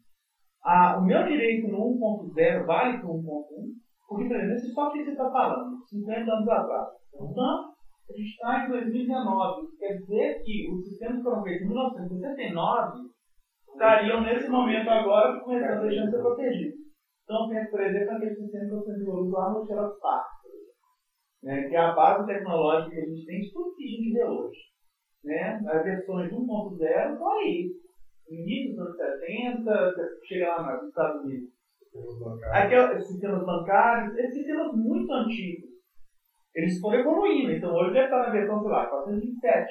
Ah, o meu direito no 1.0 vale para o 1.1, porque, por exemplo, esse software que você está falando, 50 anos atrás. Então, a gente está em 2019. Quer dizer que os sistemas que foram feitos em 1969 estariam, nesse momento agora, começando a de ser protegidos. Então, penso, por exemplo, naquele sistema que você desenvolveu lá no Xerox Park, né, que é a base tecnológica que a gente tem de tudo que a gente vê hoje. Né? As versões 1.0 estão aí. Início dos anos 70, chega lá nos Estados Unidos. Aqueles sistemas bancários, esses sistemas muito antigos, eles foram evoluindo. Então hoje deve estar na versão, sei lá, 427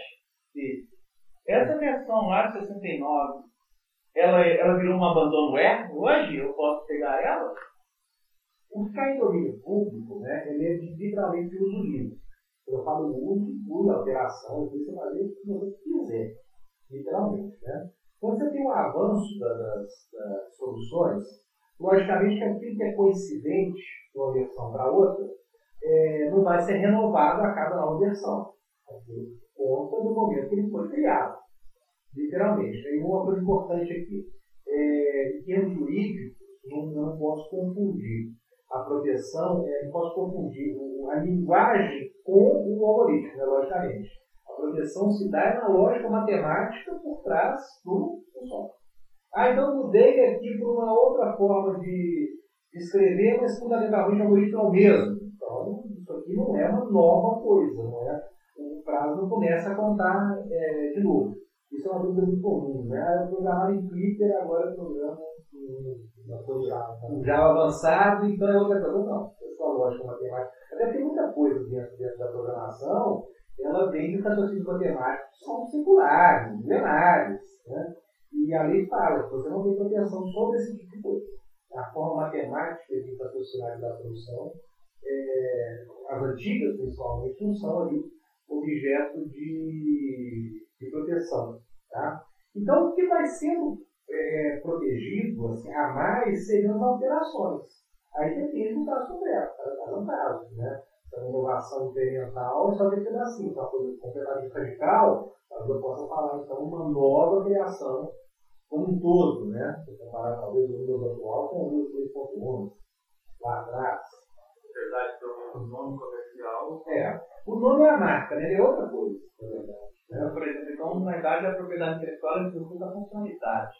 Essa versão lá de 69, ela, ela virou uma abandonware. Hoje eu posso pegar ela. O domínio público, né, ele é de, literalmente uso livre. Eu falo uso, inclui alteração, você fazer o que você quiser, literalmente. Né? Quando você tem um avanço das, das soluções, logicamente aquilo que é coincidente de uma versão para outra é, não vai ser renovado a cada nova versão. Conta do momento que ele foi criado, literalmente. Tem uma coisa importante aqui. É, em termos jurídicos, não, não posso confundir a proteção, é, não posso confundir a linguagem com o algoritmo, né, logicamente. A proteção se dá na lógica matemática por trás do, do software. Ah, então mudei aqui para uma outra forma de escrever, mas fundamentalmente o algoritmo é o mesmo. Então, isso aqui não é uma nova coisa, não é? o prazo não começa a contar é, de novo. Isso é uma dúvida muito comum. Né? Eu programava em Twitter, agora eu programo um Java avançado, então é outra coisa. Não, é só lógica matemática. Até tem muita coisa dentro, dentro da programação, ela vem de raciocínios matemáticos que são singulares, milenares. Né? E a lei fala você não tem proteção sobre esse tipo de coisa. A forma matemática de raciocinar da solução, é, as antigas principalmente, não são ali objeto de, de proteção. Tá? Então, o que vai sendo é, protegido assim, a mais seriam as alterações. Aí depende do caso concreto, caso. Né? É uma inovação incremental, só que ser assim. É uma coisa completamente radical, eu posso falar então uma nova criação como um todo, né? Se comparar talvez o Windows atual com o Windows 2.11 lá atrás. Verdade, então o nome comercial. É. O nome é a marca, né? É outra coisa, na verdade. Né? Por exemplo, então, na verdade, a propriedade intelectual é fruto da funcionalidade.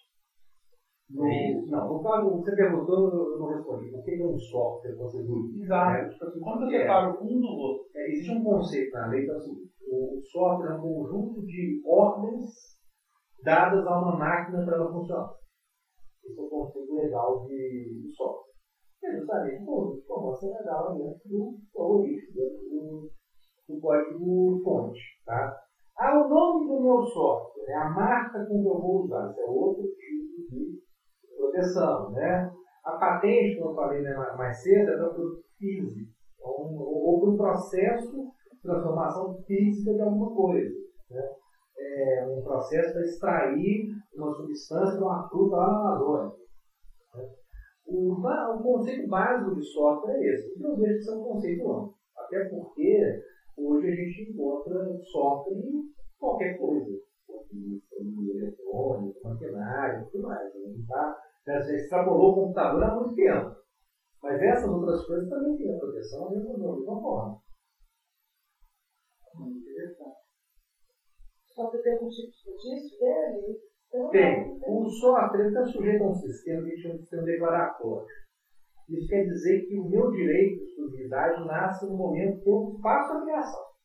No, não, no caso, você perguntou, eu não respondi. O que é um software contribuído? Exato. Tipo assim, quando você fala um do outro, é, existe um conceito na lei que é o software é um conjunto de ordens dadas a uma máquina para ela funcionar. Esse é o conceito legal de software. É justamente como você vai dar dentro do algoritmo, dentro do, do código fonte. Tá? Ah, o nome do meu software, é a marca com que eu vou usar. Isso é outro tipo de proteção. Né? A patente, como eu falei né, mais cedo, é para o produto físico. Então, ou para o processo de transformação física de alguma coisa. Né? É um processo para extrair uma substância de uma fruta lá na Amazônia. Né? O, o conceito básico de software é esse. Não vejo que isso é um conceito amplo. Até porque hoje a gente encontra software em qualquer coisa. Eletrônico, maquinário, tudo mais. A gente tá, já extrapolou o computador há muito tempo. Mas essas outras coisas também têm a proteção da mesma forma. Muito interessante. Só que tem algum tipo de dele? Tem. O software está sujeito a um sistema que a gente chama de sistema declaratório. Isso quer dizer que o meu direito de exclusividade nasce no momento que eu faço a criação.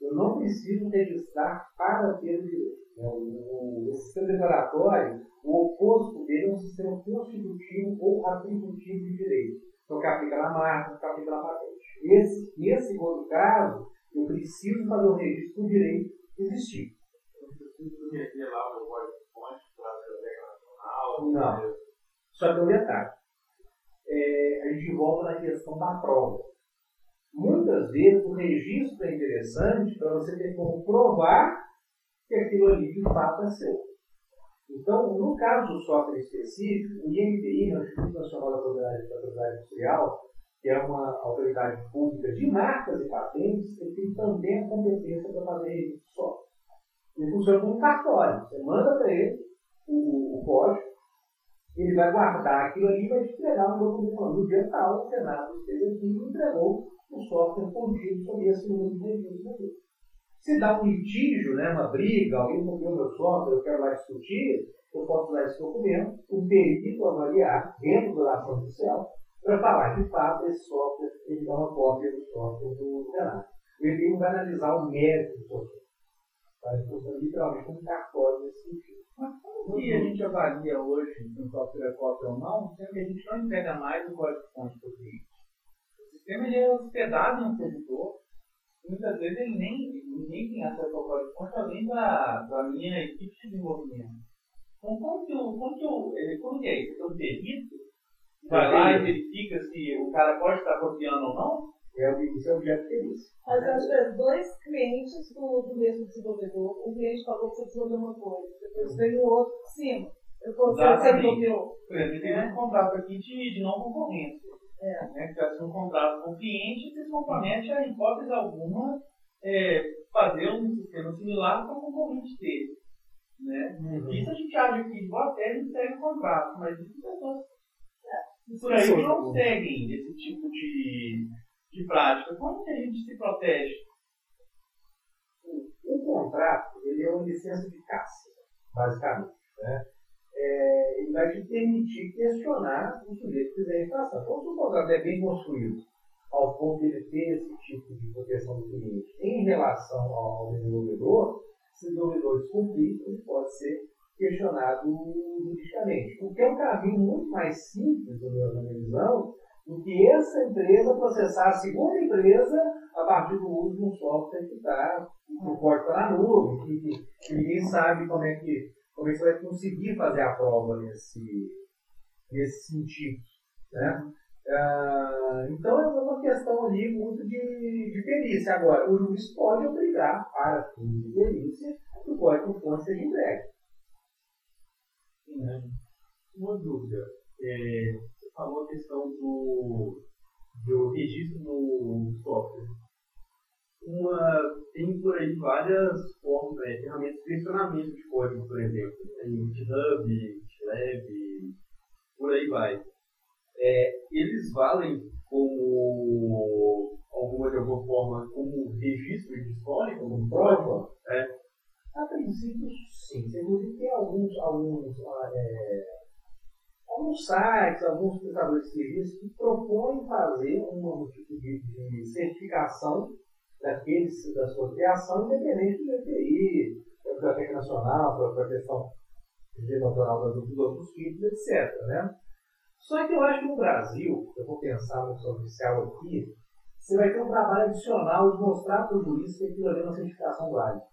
Eu não preciso registrar para ter o direito. O, o, sistema declaratório, o oposto dele é um sistema constitutivo ou atributivo de direito. Então, que aplica na marca, que aplica na patente. Esse, nesse segundo caso, eu preciso fazer o registro do direito existir. Eu preciso lá o meu código fonte para a Não. Só que um detalhe. É, a gente volta na questão da prova. Muitas vezes o registro é interessante para você ter como provar que aquilo ali de fato é seu. Então, no caso do software específico, o INPI, o Instituto Nacional da Propriedade, da Propriedade Industrial, que é uma autoridade pública de marcas e patentes, ele tem também a competência para fazer registro software. Ele funciona como um cartório. Você manda para ele o, o, código, ele vai guardar aquilo ali e vai entregar um documento falando no dia tal, o Senado esteve aqui e entregou o software contido sobre esse número de registros. Se dá um litígio, né, uma briga, alguém copiou meu software, eu quero lá discutir, eu posso usar esse documento, o perito avaliar dentro da ação judicial para falar de fato esse software, ele dá uma cópia do software do Senado. O perito vai analisar o mérito do software. Vai funcionar literalmente como cartório nesse sentido. Mas como que a gente avalia hoje se um software é cópia ou não, sendo que a gente não entrega mais o código-fonte para o cliente? O sistema ele é hospedado no servidor, e muitas vezes ele nem, ninguém tem acesso ao código-fonte além da, da minha equipe de desenvolvimento. Então, como que, eu, como que, eu, como que é isso? Eu perito? Vai lá e verifica se o cara pode estar copiando ou não? É o isso é o objeto feliz. Mas às vezes, dois clientes do, do mesmo desenvolvedor, um cliente falou que você desenvolveu uma coisa, depois veio o outro por cima. Eu que você copiou. Por exemplo, tem um contrato aqui de, de não concorrência. É. Né, que é um contrato com o cliente que se compromete a, hipótese alguma, é, fazer um sistema similar para o concorrente dele. Né? Uhum. Isso a gente acha que de boa fé a gente segue o contrato, mas isso pessoas é, por aí não seguem esse tipo de, de prática. Como que a gente se protege? O, o contrato ele é uma licença de caça, basicamente. Né? É, ele vai te permitir questionar o sujeito que fizer infração. Então, se o contrato é bem construído, ao ponto de ele ter esse tipo de proteção do cliente em relação ao desenvolvedor, se o desenvolvedor descumprir, ele pode ser questionado juridicamente. O que é um caminho muito mais simples, na minha visão, do que essa empresa processar a segunda empresa a partir do uso de um software que está no código na nuvem, que, que, ninguém sabe como é que, como é que você vai conseguir fazer a prova nesse, nesse sentido. Né? Ah, então é uma questão ali muito de, de perícia. Agora, o juiz pode obrigar para fins de perícia que o código fonte seja entregue. Uma dúvida. É, falou a questão do, do registro no software. Uma, tem por aí várias formas, né, ferramentas de direcionamento de código, por exemplo. Tem GitHub, GitLab, por aí vai. É, eles valem como alguma de alguma forma como registro de história, como prova? É. A princípio, sim. Inclusive, tem alguns, alguns, é, alguns sites, alguns prestadores de serviços que propõem fazer um tipo de, de certificação daqueles, da sua criação, independente do EPI, da Biblioteca Nacional, para a proteção de direito autoral dos outros filhos, etc. Né? Só que eu acho que no Brasil, eu vou pensar no oficial aqui, você vai ter um trabalho adicional de mostrar para o juiz que aquilo ali é uma certificação válida.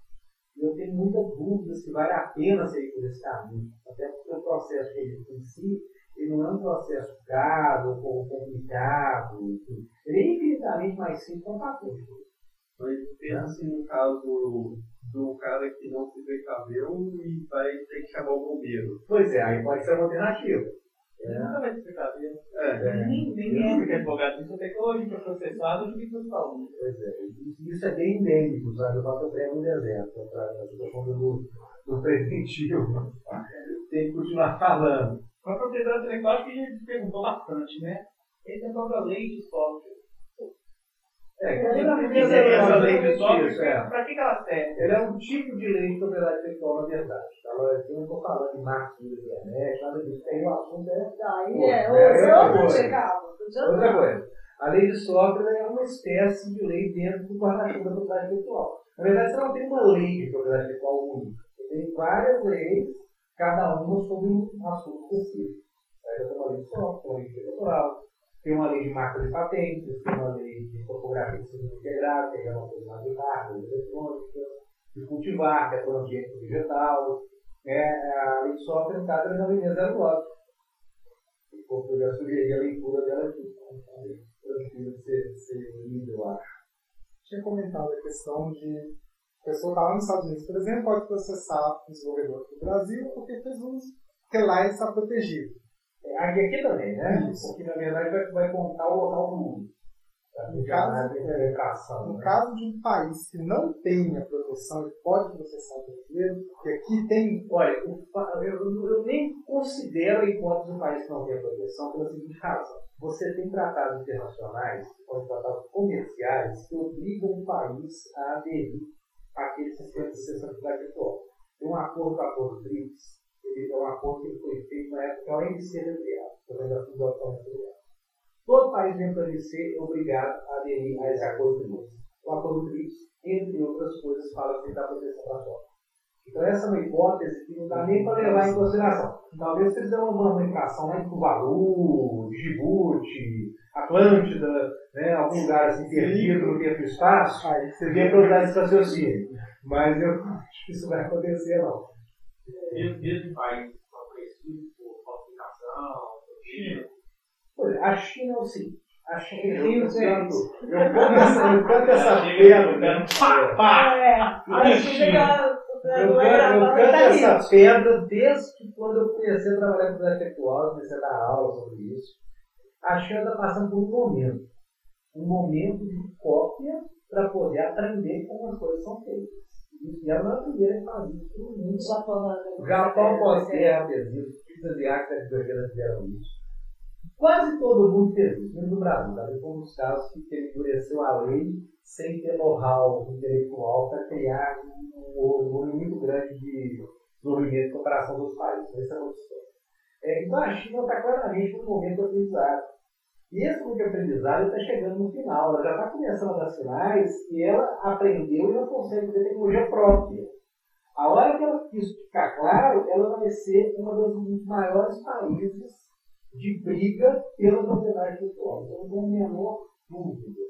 Eu tenho muitas dúvidas se vale a pena seguir por esse caminho. Até porque o processo que ele em si, ele não é um processo caro, ou complicado, enfim. Ele é infinitamente mais simples com patente. Mas pensa no caso do cara que não se precaveu e vai ter que chamar o bombeiro. Pois é, aí pode ser uma alternativa. Nunca vai explicar. É, É. Ninguém é que é advogado disso, até que hoje foi processado, eu que os alunos. Pois é, isso- é bem endêmico, sabe? Eu faço prego no deserto, para a situação do, do preventivo. Tem que continuar falando. Com a propriedade intelectual, acho que a gente perguntou bastante, né? Esse é a própria lei de software. É, isso, é. Para que ela serve? Ela é um tipo de lei de propriedade intelectual, na verdade. Ela, eu não estou falando de marketing da internet, nada disso. Aí o assunto é Daí é, É, outra é, outra é. coisa. A lei de software é uma espécie de lei dentro do guarda-chuva da propriedade intelectual. Na verdade, você não tem uma lei de propriedade intelectual única. Você tem várias leis, cada uma sobre um assunto específico. Aí você tem uma lei de software, uma lei de eleitoral, tem uma lei de marca de patentes, tem uma lei de topografia de sistema integrado, que é uma coisa de marca, de eletrônica, de cultivar, que é para o ambiente vegetal. É, a lei de software, no caso, é na linha 09. Eu já sugeri a leitura dela aqui. Então, é tranquilo de ser, ser lido, eu acho. tinha comentado a questão de a pessoa está lá nos Estados Unidos, por exemplo, pode processar o desenvolvedor do Brasil porque fez uso, porque lá ele está protegido. Aqui, aqui também, né? Isso. Porque na verdade vai, vai contar o local do mundo. No caso, é, no caso de um país que não tenha proteção e pode processar o brasileiro, porque aqui tem. Olha, eu, nem considero a hipótese de um país que não tenha proteção pela seguinte razão. Você tem tratados internacionais, ou tratados comerciais, que obrigam o país a aderir àquele sistema de sustentabilidade virtual. Tem um acordo com a Acordo TRIPS, ele é um acordo que foi feito na época que a OMC foi criada, Organização da Organização Todo país dentro da OMC é obrigado a aderir a esse acordo TRIPS. O acordo TRIPS, entre outras coisas, fala que dá proteção para a sua. Então, essa é uma hipótese que não dá nem para levar em consideração. Talvez se dão uma inflação lá em Tuvalu, Djibouti, Atlântida, né, algum lugar assim perdido no meio do espaço, aí seria para usar esse raciocínio. Mas eu acho que isso vai acontecer, não. Mesmo em países favorecidos por falsificação, China. A China é o seguinte. A China tem o canto. Eu canto essa, eu canto essa pedra. Pá, pá. É, a China Eu canto, eu canto essa pedra desde que quando eu comecei a trabalhar com intelectual, comecei a dar aula sobre isso. A China está passando por um momento. Um momento de cópia para poder aprender como as coisas são feitas. E ela não é a primeira que faz isso no mundo. O Japão pós-guerra fez isso, os asiáticos da guerra fizeram isso. Quase todo mundo fez isso, menos no Brasil. Brasil foi um dos casos que endureceu a lei sem ter know-how intelectual para criar um volume muito grande de desenvolvimento em comparação dos países. Essa é outra história. É, então a China está claramente no momento do aprendizado. E esse momento de aprendizado está chegando no final. Ela já está começando a dar sinais e ela aprendeu e não consegue ter tecnologia própria. A hora que ela, isso ficar claro, ela vai ser uma das maiores países de briga pela propriedade virtual. Então, não tem a menor dúvida.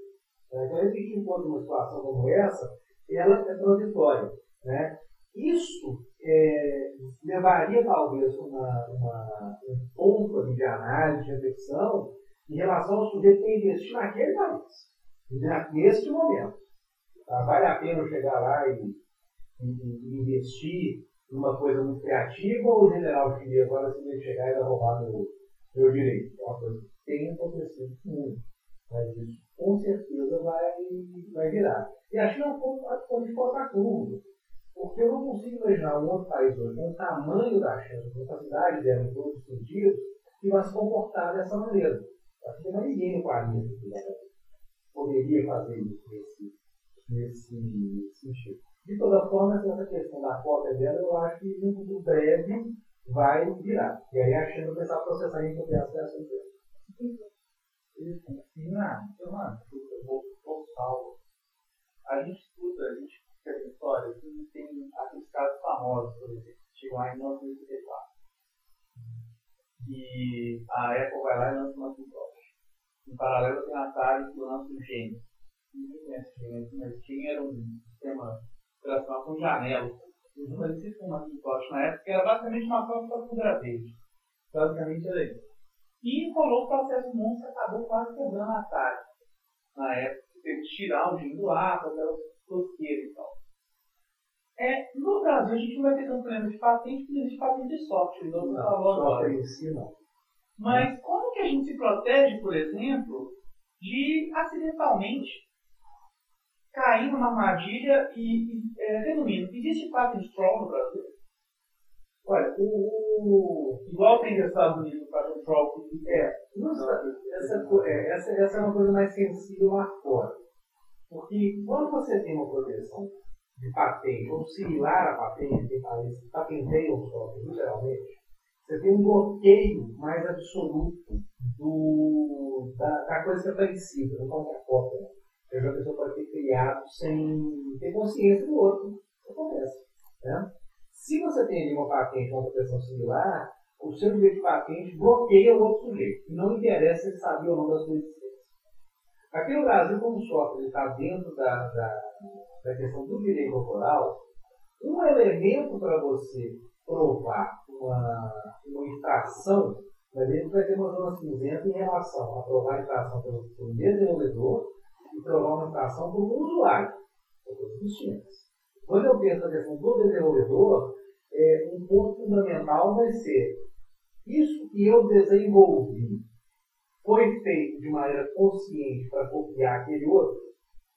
Então, a gente encontra uma situação como essa, ela é transitória. Né? Isso é, levaria talvez uma, uma, um ponto de análise, de reflexão, em relação ao sujeito que investir naquele país, neste momento. Tá? Vale a pena chegar lá e, e, e investir numa coisa muito criativa ou o general chinês agora se ele chegar e vai roubar meu, meu direito? É uma coisa que tem acontecido muito. Mas isso com certeza vai, vai virar. E a China pode colocar tudo. Porque eu não consigo imaginar um outro país hoje, com o tamanho da China, com a capacidade dela em todos os sentidos, que vai se comportar dessa maneira. Acho que não é ninguém no planeta que poderia fazer isso nesse, nesse sentido. De toda forma, essa questão da cópia dela, eu acho que no futuro breve vai virar. E aí a China vai começar a processar em confiança dessa empresa. Sim, Tomando, eu vou, salvo. A gente escuta, a gente essa história, tem aqueles casos famosos, por exemplo, chegou lá em 1984. E a Apple vai lá e lança uma Macintosh. Em paralelo tem a Atari que lança o Gênesis. Ninguém conhece o Gênesis, mas tinha era um sistema operacional com janela. Eu conheci com uma Macintosh na época, que era basicamente uma da Cultura Verde. Basicamente era isso. E rolou o processo monstro acabou quase quebrando a Atari. Na época, teve que tirar o dinheiro do ar, fazer os tosqueiros e tal. É, no Brasil, a gente não vai ter tanto problema de patente, porque existe patente de software, igual você falou agora. Mas como que a gente se protege, por exemplo, de acidentalmente cair numa armadilha e, e é, resumindo, existe patent troll no Brasil? Olha, o, igual tem nos Estados Unidos o patent troll, é, essa, é, essa, essa é uma coisa mais sensível lá fora. Porque quando você tem uma proteção de patente, ou similar à patente, tem países que patenteiam o software, geralmente, você tem um bloqueio mais absoluto do, da, da coisa que é parecida, não pode ter cópia. Né? A pessoa pode ter criado sem ter consciência do outro. Isso acontece. Né? Se você tem ali uma patente, uma proteção similar, o seu direito de patente bloqueia o outro sujeito. Não interessa se ele sabia ou não das sua existência. Aqui no Brasil, como o software está dentro da, da, da questão do direito autoral, um elemento para você provar uma, uma infração, mas ele vai ter uma zona cinzenta em relação a provar a infração pelo, pelo desenvolvedor e provar uma infração pelo usuário. São coisas distintas. Quando eu penso na questão do desenvolvedor, é, um ponto fundamental vai ser isso que eu desenvolvi foi feito de maneira consciente para copiar aquele outro,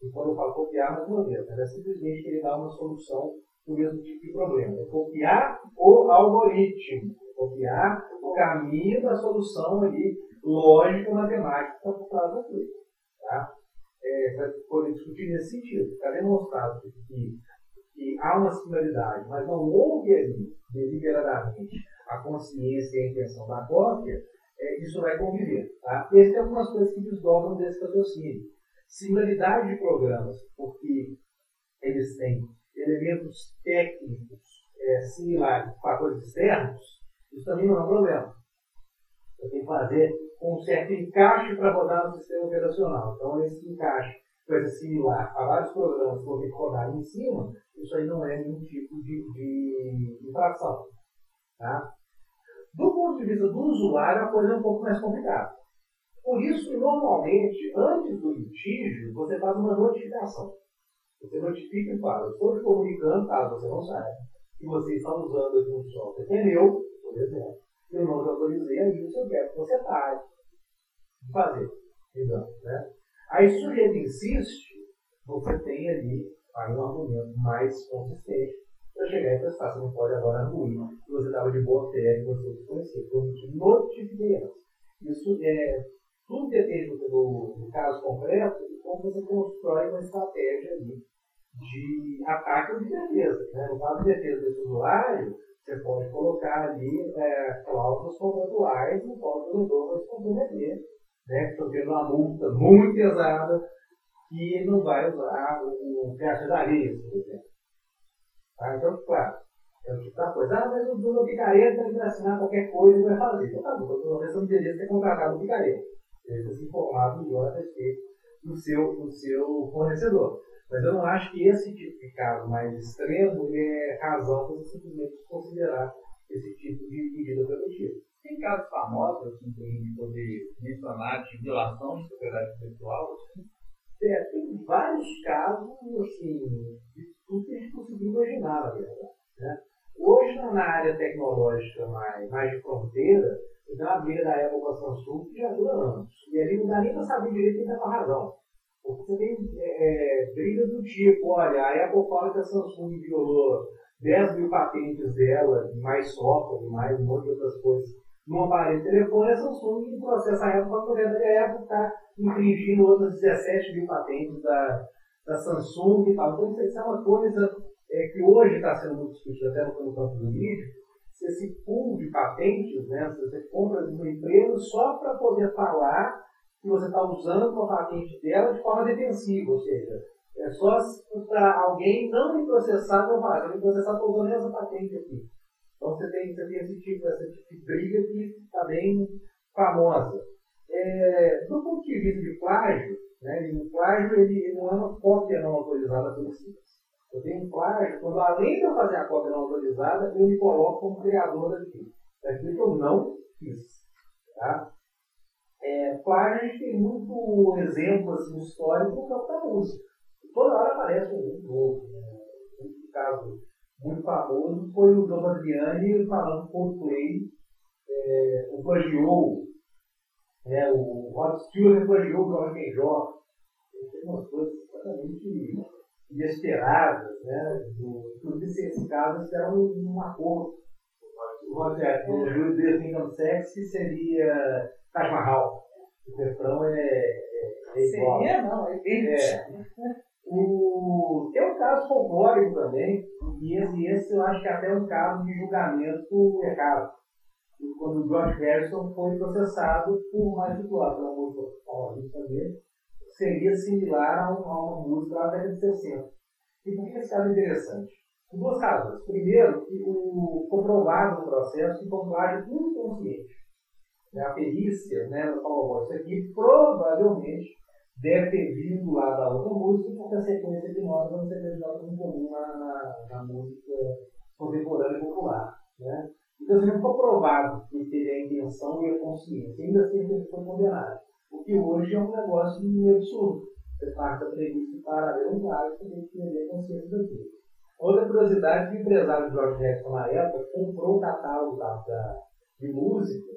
e quando eu falo copiar, mais uma vez, né, é simplesmente querer dar uma solução o mesmo tipo de problema. É copiar o algoritmo, copiar o caminho da solução ali, lógica matemática o caso aqui. Tá? É, para poder discutir nesse sentido. Está demonstrado que, que há uma similaridade, mas não houve ali, deliberadamente, a consciência e a intenção da cópia, é, isso vai conviver. Tá? E tem algumas coisas que desdobram desse raciocínio. Similaridade de programas, porque eles têm elementos técnicos é, similares fatores externos, isso também não é um problema. Eu tenho que fazer um certo encaixe para rodar no sistema operacional. Então, esse encaixe ser similar a vários programas que vão ter que rodar em cima, isso aí não é nenhum tipo de, de infração. Tá? Do ponto de vista do usuário, a coisa é um pouco mais complicada. Por isso, normalmente, antes do litígio, você faz uma notificação. Você notifica e fala, estou te comunicando, caso você não saiba, que você está usando aqui um software meu, por exemplo, eu não te autorizei a isso, eu quero que você pare de fazer. Então, né? Aí, se o sujeito insiste, você tem ali um argumento mais consistente para chegar e testar. Você não pode agora ruir que você estava de boa fé, que você desconhecia. Um motivo antes. Isso é, tudo depende do, do, caso concreto e como você constrói uma estratégia ali de ataque ou de defesa. Né? No caso de defesa desse usuário, você pode colocar ali é, cláusulas contratuais no qual o vendedor vai se comprometer. Né? Estou tendo uma multa muito pesada que ele não vai usar o, o caixa da lei, por exemplo. Tá? Então, claro, é o tipo da coisa. Ah, mas o dono picareta ele vai assinar qualquer coisa e vai fazer. Então, tá bom, então você não deveria ter contratado um picareta. Ele ter se informado melhor a respeito do seu, do seu fornecedor. Mas eu não acho que esse tipo de caso mais extremo é razão para simplesmente considerar esse tipo de medida preventiva. Tem casos famosos assim, para a gente poder mencionar de violação de propriedade intelectual? Assim? É, tem vários casos assim, de tudo que a gente conseguiu imaginar, na verdade. Né? Hoje, na área tecnológica mais, mais de fronteira, uma briga da Apple com a Samsung que já dura anos. E ali não dá nem para saber direito quem está com a razão. Porque você tem é, brigas do tipo, olha, a Apple fala que a Samsung violou 10 mil patentes dela, mais software, mais um monte de outras coisas, num aparelho de telefone, a Samsung processa a Apple para poder a Apple está infringindo outras 17 mil patentes da, da Samsung e tal. Então, isso é uma coisa é, que hoje está sendo muito discutida até no campo do vídeo, se de patentes, né, você compra de uma empresa só para poder falar que você está usando uma patente dela de forma defensiva, ou seja, é só para alguém não me processar, não falar, eu me processar, estou usando essa patente aqui. Então você tem, você tem esse tipo, essa tipo de briga que está bem famosa. É, do ponto de vista de plágio, né, o plágio ele, ele não é uma cópia não autorizada pelo CIS. Eu tenho plágio quando, além de eu fazer a cópia não autorizada, eu me coloco como criador daquilo. Daquilo que eu não fiz. Tá? É, plágio, a gente tem muito exemplo assim, histórico no campo da música. Toda hora aparece um novo. Né? Um caso muito famoso foi o Dom Adriani falando Coldplay, é, o plagiou, né, o Rod Stewart plagiou o Jorge Benjó. Tem umas coisas completamente inesperadas, né? Do, inclusive, esse caso, eles deram um, um acordo. O Roger, o Juiz de Kingdom Sex, que seria Taj Mahal. O refrão é, é, é igual. Seria, não, é É. O, tem um caso folclórico também, e esse, esse eu acho que é até um caso de julgamento errado. Quando o George Harrison foi processado por manipulação da música paulista dele, seria similar a, um, uma música da década de 60. E por que esse caso é interessante? Por duas razões. Primeiro, o comprovado no processo que foi inconsciente. A perícia né, falou, isso aqui provavelmente deve ter vindo lá da outra música, porque a sequência de notas não ser notas em comum na, na, na, música contemporânea e popular. Né? Então, se não for provado que teve a intenção e a consciência, ainda assim ele foi condenado. O que hoje é um negócio meio absurdo. Você parte da premissa para haver um prazo, você tem que a consciência daquilo. Outra curiosidade, o empresário Jorge Harrison, na época, comprou o catálogo da, da, de música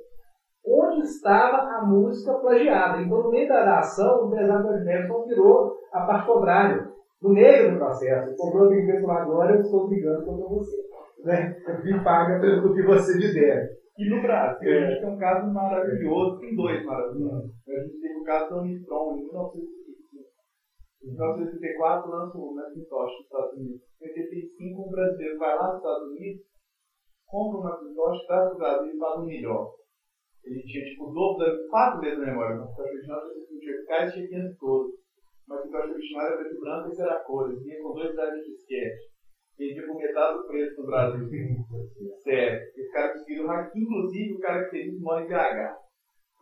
estava a música plagiada. Então, no meio da ação, o empresário do Jefferson virou a parte contrária. No meio do processo, cobrou o ingresso agora, eu estou brigando contra você. Né? Me paga pelo que você me der. E no Brasil, a gente tem um caso maravilhoso, tem dois maravilhosos. A gente teve o caso da Omicron em 1935. Em 1934, lança o Macintosh nos Estados Unidos. Em 85, um brasileiro vai lá nos Estados Unidos, compra um Macintosh, traz para o Brasil e faz um melhor. Ele tinha tipo o dobro, quatro vezes a memória. O original tinha verticais e tinha 500 todos. O Macintosh original era preto e branco e era cores. Vinha com dois drives de disquete vendia por metade do preço no Brasil. Sério. Esse cara conseguiu aqui, inclusive o cara que fez isso mora em BH.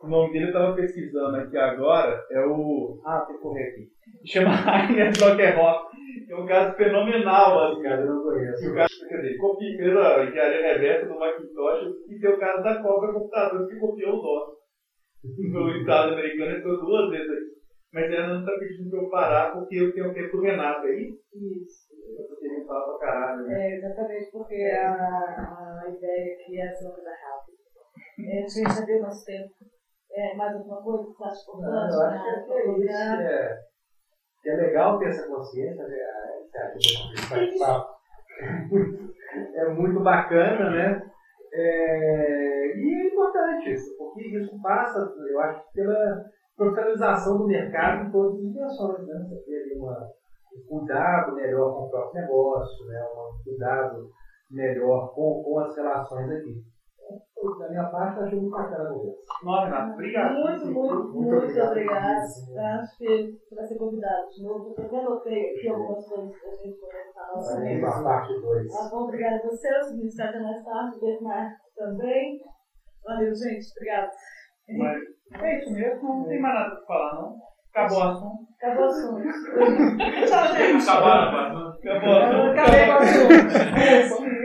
O nome dele eu estava pesquisando aqui agora, é o. Ah, tem que correr aqui. Chama Rainer que é um caso fenomenal, assim, cara. Eu não conheço. O cara, quer dizer, copia, fez a engenharia reversa do Macintosh e tem o caso da Cobra Computadores que copiou o nosso. No Estado americano, ele foi duas vezes aqui. Mas ela não está pedindo para eu parar porque eu tenho que ir pro Renato aí. Isso. Falar pra caralho. Né? É, exatamente, porque a, a ideia aqui é ser uma coisa rápida. É, a gente já deu nosso tempo. É, mais alguma coisa que você acha importante? Não, eu acho que é, que é isso. É, que é legal ter essa consciência, né? É muito bacana, né? É, e é importante isso, porque isso passa, eu acho, pela profissionalização do mercado em todas as dimensões, né? Você ter uma, um cuidado melhor com o próprio negócio, né? um cuidado melhor com, com as relações aqui. Então, da minha parte, achei muito bacana mesmo. Nossa, Renato, obrigado. Muito, muito, muito, muito obrigado. obrigado. Acho que vai ser convidado de novo. Eu já anotei aqui algumas coisas para a gente conversar parte 2. Tá bom, obrigada a você. O seguinte, está mais tarde. Marcos, também. Valeu, gente. Obrigado. Mas... É isso mesmo, não tem mais nada para falar, não. Acabou o assunto. Acabou o assunto. Tchau, gente. Acabaram, Acabou o assunto. Acabei o assunto.